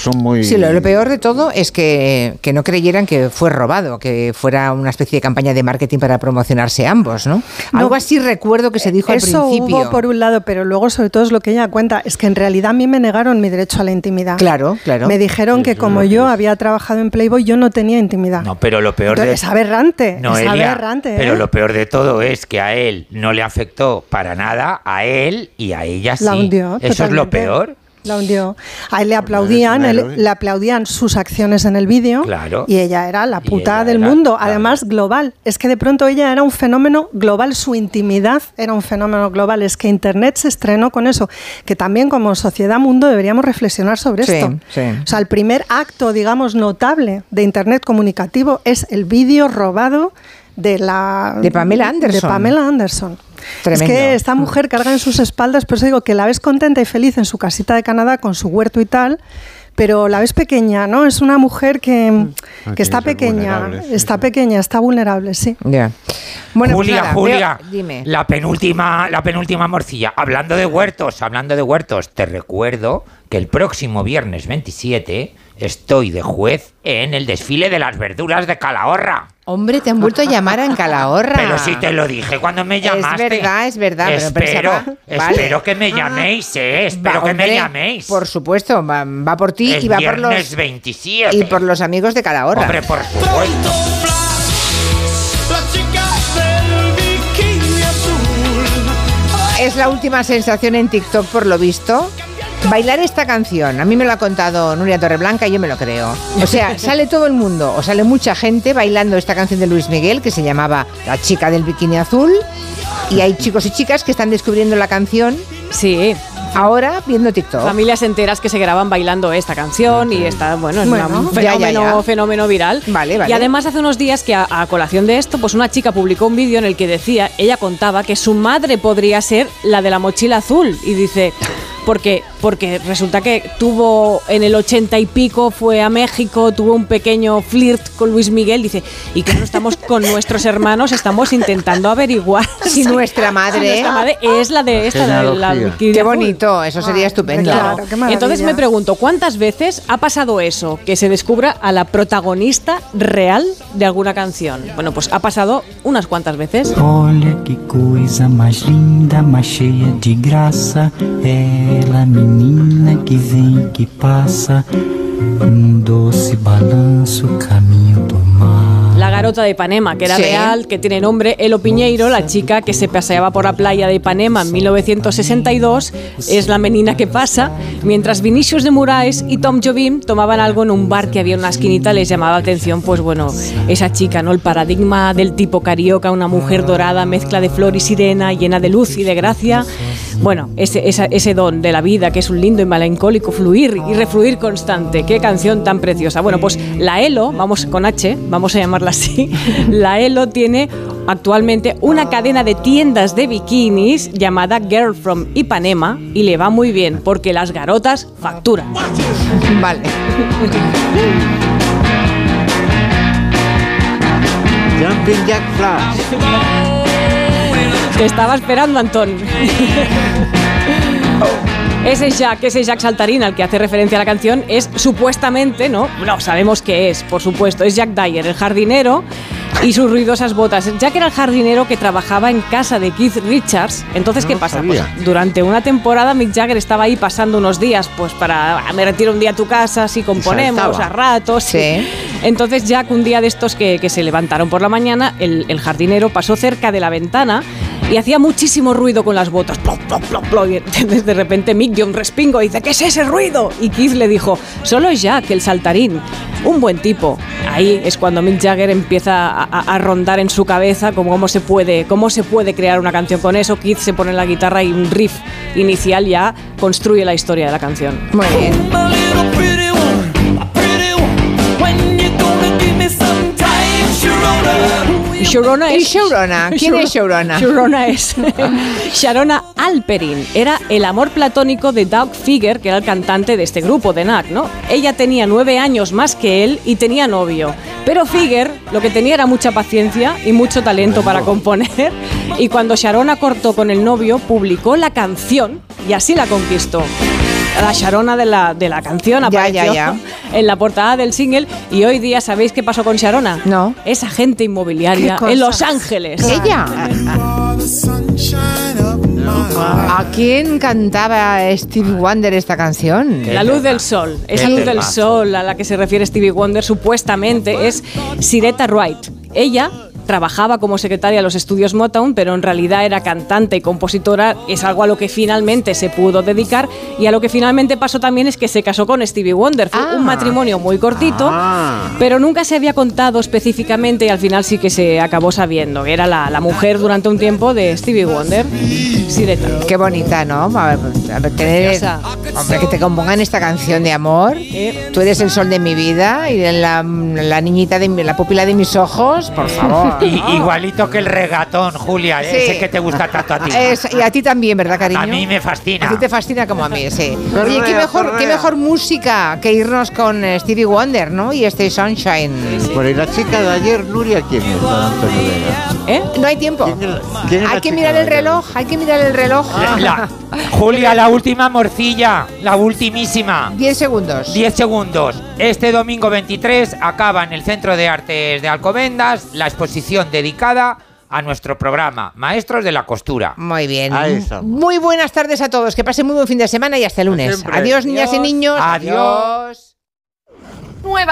son muy... Sí, lo, lo peor de todo es que, que no creyeran que fue robado, que fuera una especie de campaña de marketing para promocionarse ambos, ¿no? Algo así recuerdo que se dijo Eso al principio. hubo por un lado, pero luego sobre todo es lo que ella cuenta, es que en realidad a mí me negaron mi derecho a la intimidad. Claro, claro. Me dijeron que como yo había trabajado en Playboy, yo no tenía intimidad. No, pero lo peor de... Entonces, es aberrante, es Noelia, aberrante. ¿eh? pero lo peor de todo es que a él no le afectó para nada, a él y a ella sí. La hundió, Eso es lo peor. La hundió. A él le aplaudían, es un él- héroe. le aplaudían sus acciones en el vídeo Claro. y ella era la puta del era, mundo, además global. Es que de pronto ella era un fenómeno global, su intimidad era un fenómeno global. Es que Internet se estrenó con eso, que también como sociedad mundo deberíamos reflexionar sobre Sí, esto. sí. O sea, el primer acto, digamos, notable de Internet comunicativo es el vídeo robado de la De Pamela Anderson. de Pamela Anderson. Tremendo. Es que esta mujer carga en sus espaldas, por eso digo que la ves contenta y feliz en su casita de Canadá con su huerto y tal, pero la ves pequeña, ¿no? Es una mujer que, Ah, que está es pequeña, sí, está pequeña, está vulnerable, sí. Bueno, pues Julia, nada, Julia, veo- dime. la penúltima, la penúltima morcilla. Hablando de huertos, hablando de huertos, te recuerdo que el próximo viernes 27 estoy de juez en el desfile de las verduras de Calahorra. Hombre, te han vuelto a llamar en Calahorra. Pero si te lo dije cuando me llamaste. Es verdad, es verdad. pero Espero, pensaba- Vale. espero que me llaméis, eh. Espero Va, que me llaméis. Por supuesto, va, va por ti y va por los 27. y por los amigos de Calahorra. Hombre, por supuesto. Es la última sensación en TikTok por lo visto. Bailar esta canción, a mí me lo ha contado Nuria Torreblanca y yo me lo creo. O sea, sale todo el mundo, o sale mucha gente bailando esta canción de Luis Miguel que se llamaba La chica del bikini azul. Y hay chicos y chicas que están descubriendo la canción. Sí. Ahora viendo TikTok. Familias enteras que se graban bailando esta canción y está, bueno, es Bueno, un ya, ya, fenómeno, ya. fenómeno viral. Vale, vale. Y además hace unos días que a, a colación de esto, pues una chica publicó un vídeo en el que decía, ella contaba que su madre podría ser la de la mochila azul. Y dice, porque, porque resulta que tuvo en el ochenta y pico, fue a México, tuvo un pequeño flirt con Luis Miguel, dice, y claro, estamos con nuestros hermanos, estamos intentando averiguar Si nuestra madre- si nuestra madre es la de esta, la, de la Qué bonito, eso sería estupendo. Claro. Entonces me pregunto, ¿cuántas veces ha pasado eso? Que se descubra a la protagonista real de alguna canción. Bueno, pues ha pasado unas cuantas veces. Olha que coisa mais linda, mais cheia de graça. Ela, menina que vem, que passa, num doce balanço, caminho garota de Ipanema, que era Sí. real, que tiene nombre Elo Piñeiro, la chica que se paseaba por la playa de Ipanema en 1962, es la menina que pasa, mientras Vinicius de Moraes y Tom Jobim tomaban algo en un bar que había en una esquinita, les llamaba la atención, pues bueno, esa chica, ¿no? El paradigma del tipo carioca, una mujer dorada, mezcla de flor y sirena, llena de luz y de gracia. Bueno, ese, esa- ese don de la vida, que es un lindo y melancólico fluir y refluir constante. Qué canción tan preciosa. Bueno, pues la Elo, vamos con H, vamos a llamarla así, la Elo tiene actualmente una cadena de tiendas de bikinis llamada Girl from Ipanema y le va muy bien porque las garotas facturan. Vale. Jumping Jack Flash. Te estaba esperando, Antón. Ese Jack, ese Jack Saltarín al que hace referencia la canción es supuestamente, ¿no? No, sabemos que es, por supuesto, es Jack Dyer, el jardinero y sus ruidosas botas. Jack era el jardinero que trabajaba en casa de Keith Richards. Entonces, ¿qué No pasa? Pues durante una temporada Mick Jagger estaba ahí pasando unos días, pues para, "Ah, me retiro un día a tu casa, si componemos a ratos. Sí. Entonces Jack, un día de estos que, que se levantaron por la mañana, el, el jardinero pasó cerca de la ventana y hacía muchísimo ruido con las botas. Plop, plop, plop, plop. De repente Mick dio un respingo y dice, ¿qué es ese ruido? Y Keith le dijo, solo es Jack, el saltarín, un buen tipo. Ahí es cuando Mick Jagger empieza a, rondar en su cabeza como cómo se puede, cómo se puede crear una canción con eso. Keith se pone la guitarra y un riff inicial ya construye la historia de la canción. Muy bien. ¿Y es... Sharona? ¿Quién es Sharona? Sharona es... Sharona Alperin. Era el amor platónico de Doug Figger, que era el cantante de este grupo, de NAC, ¿no? Ella tenía nueve años más que él y tenía novio. Pero Figger lo que tenía era mucha paciencia y mucho talento para componer. Y cuando Sharona cortó con el novio, publicó la canción y así la conquistó. La Sharona de la, de la canción Ya, apareció ya, en la portada del single y hoy día ¿sabéis qué pasó con Sharona? No. Es agente inmobiliaria ¿Qué en? Los Ángeles. ¿Ella? ¿A quién cantaba Stevie Wonder esta canción? La luz del sol. Esa luz del sol a la que se refiere Stevie Wonder supuestamente es Sireta Wright. Ella trabajaba como secretaria en los estudios Motown, pero en realidad era cantante y compositora, es algo a lo que finalmente se pudo dedicar y a lo que finalmente pasó también es que se casó con Stevie Wonder. Fue Ah. un matrimonio muy cortito, Ah. pero nunca se había contado específicamente y al final sí que se acabó sabiendo. Era la, la mujer durante un tiempo de Stevie Wonder, Sireta. Qué bonita, ¿no? A ver, a ver, tener- hombre, que te compongan esta canción de amor. Tú eres el sol de mi vida y la, la niñita de mi- la pupila de mis ojos, por favor. I- igualito que el regatón, Julia, Sí. ese que te gusta tanto a ti. Es- y a ti también, ¿verdad, cariño? A mí me fascina. A ti te fascina como a mí, sí. Oye, qué mejor, qué mejor música que irnos con eh, Stevie Wonder, ¿no? Y este Sunshine. Por ahí la chica de ayer, Nuria, ¿quién es? ¿Eh? No hay tiempo. quién es la Hay que mirar el reloj, hay que mirar el reloj. La- Julia, la última morcilla, la ultimísima. 10 segundos. 10 segundos. Este domingo 23 acaba en el Centro de Artes de Alcobendas la exposición dedicada a nuestro programa Maestros de la Costura. Muy bien. Muy buenas tardes a todos. Que pasen muy buen fin de semana y hasta el lunes. Adiós, niñas y Adiós. niños. Adiós. Nueva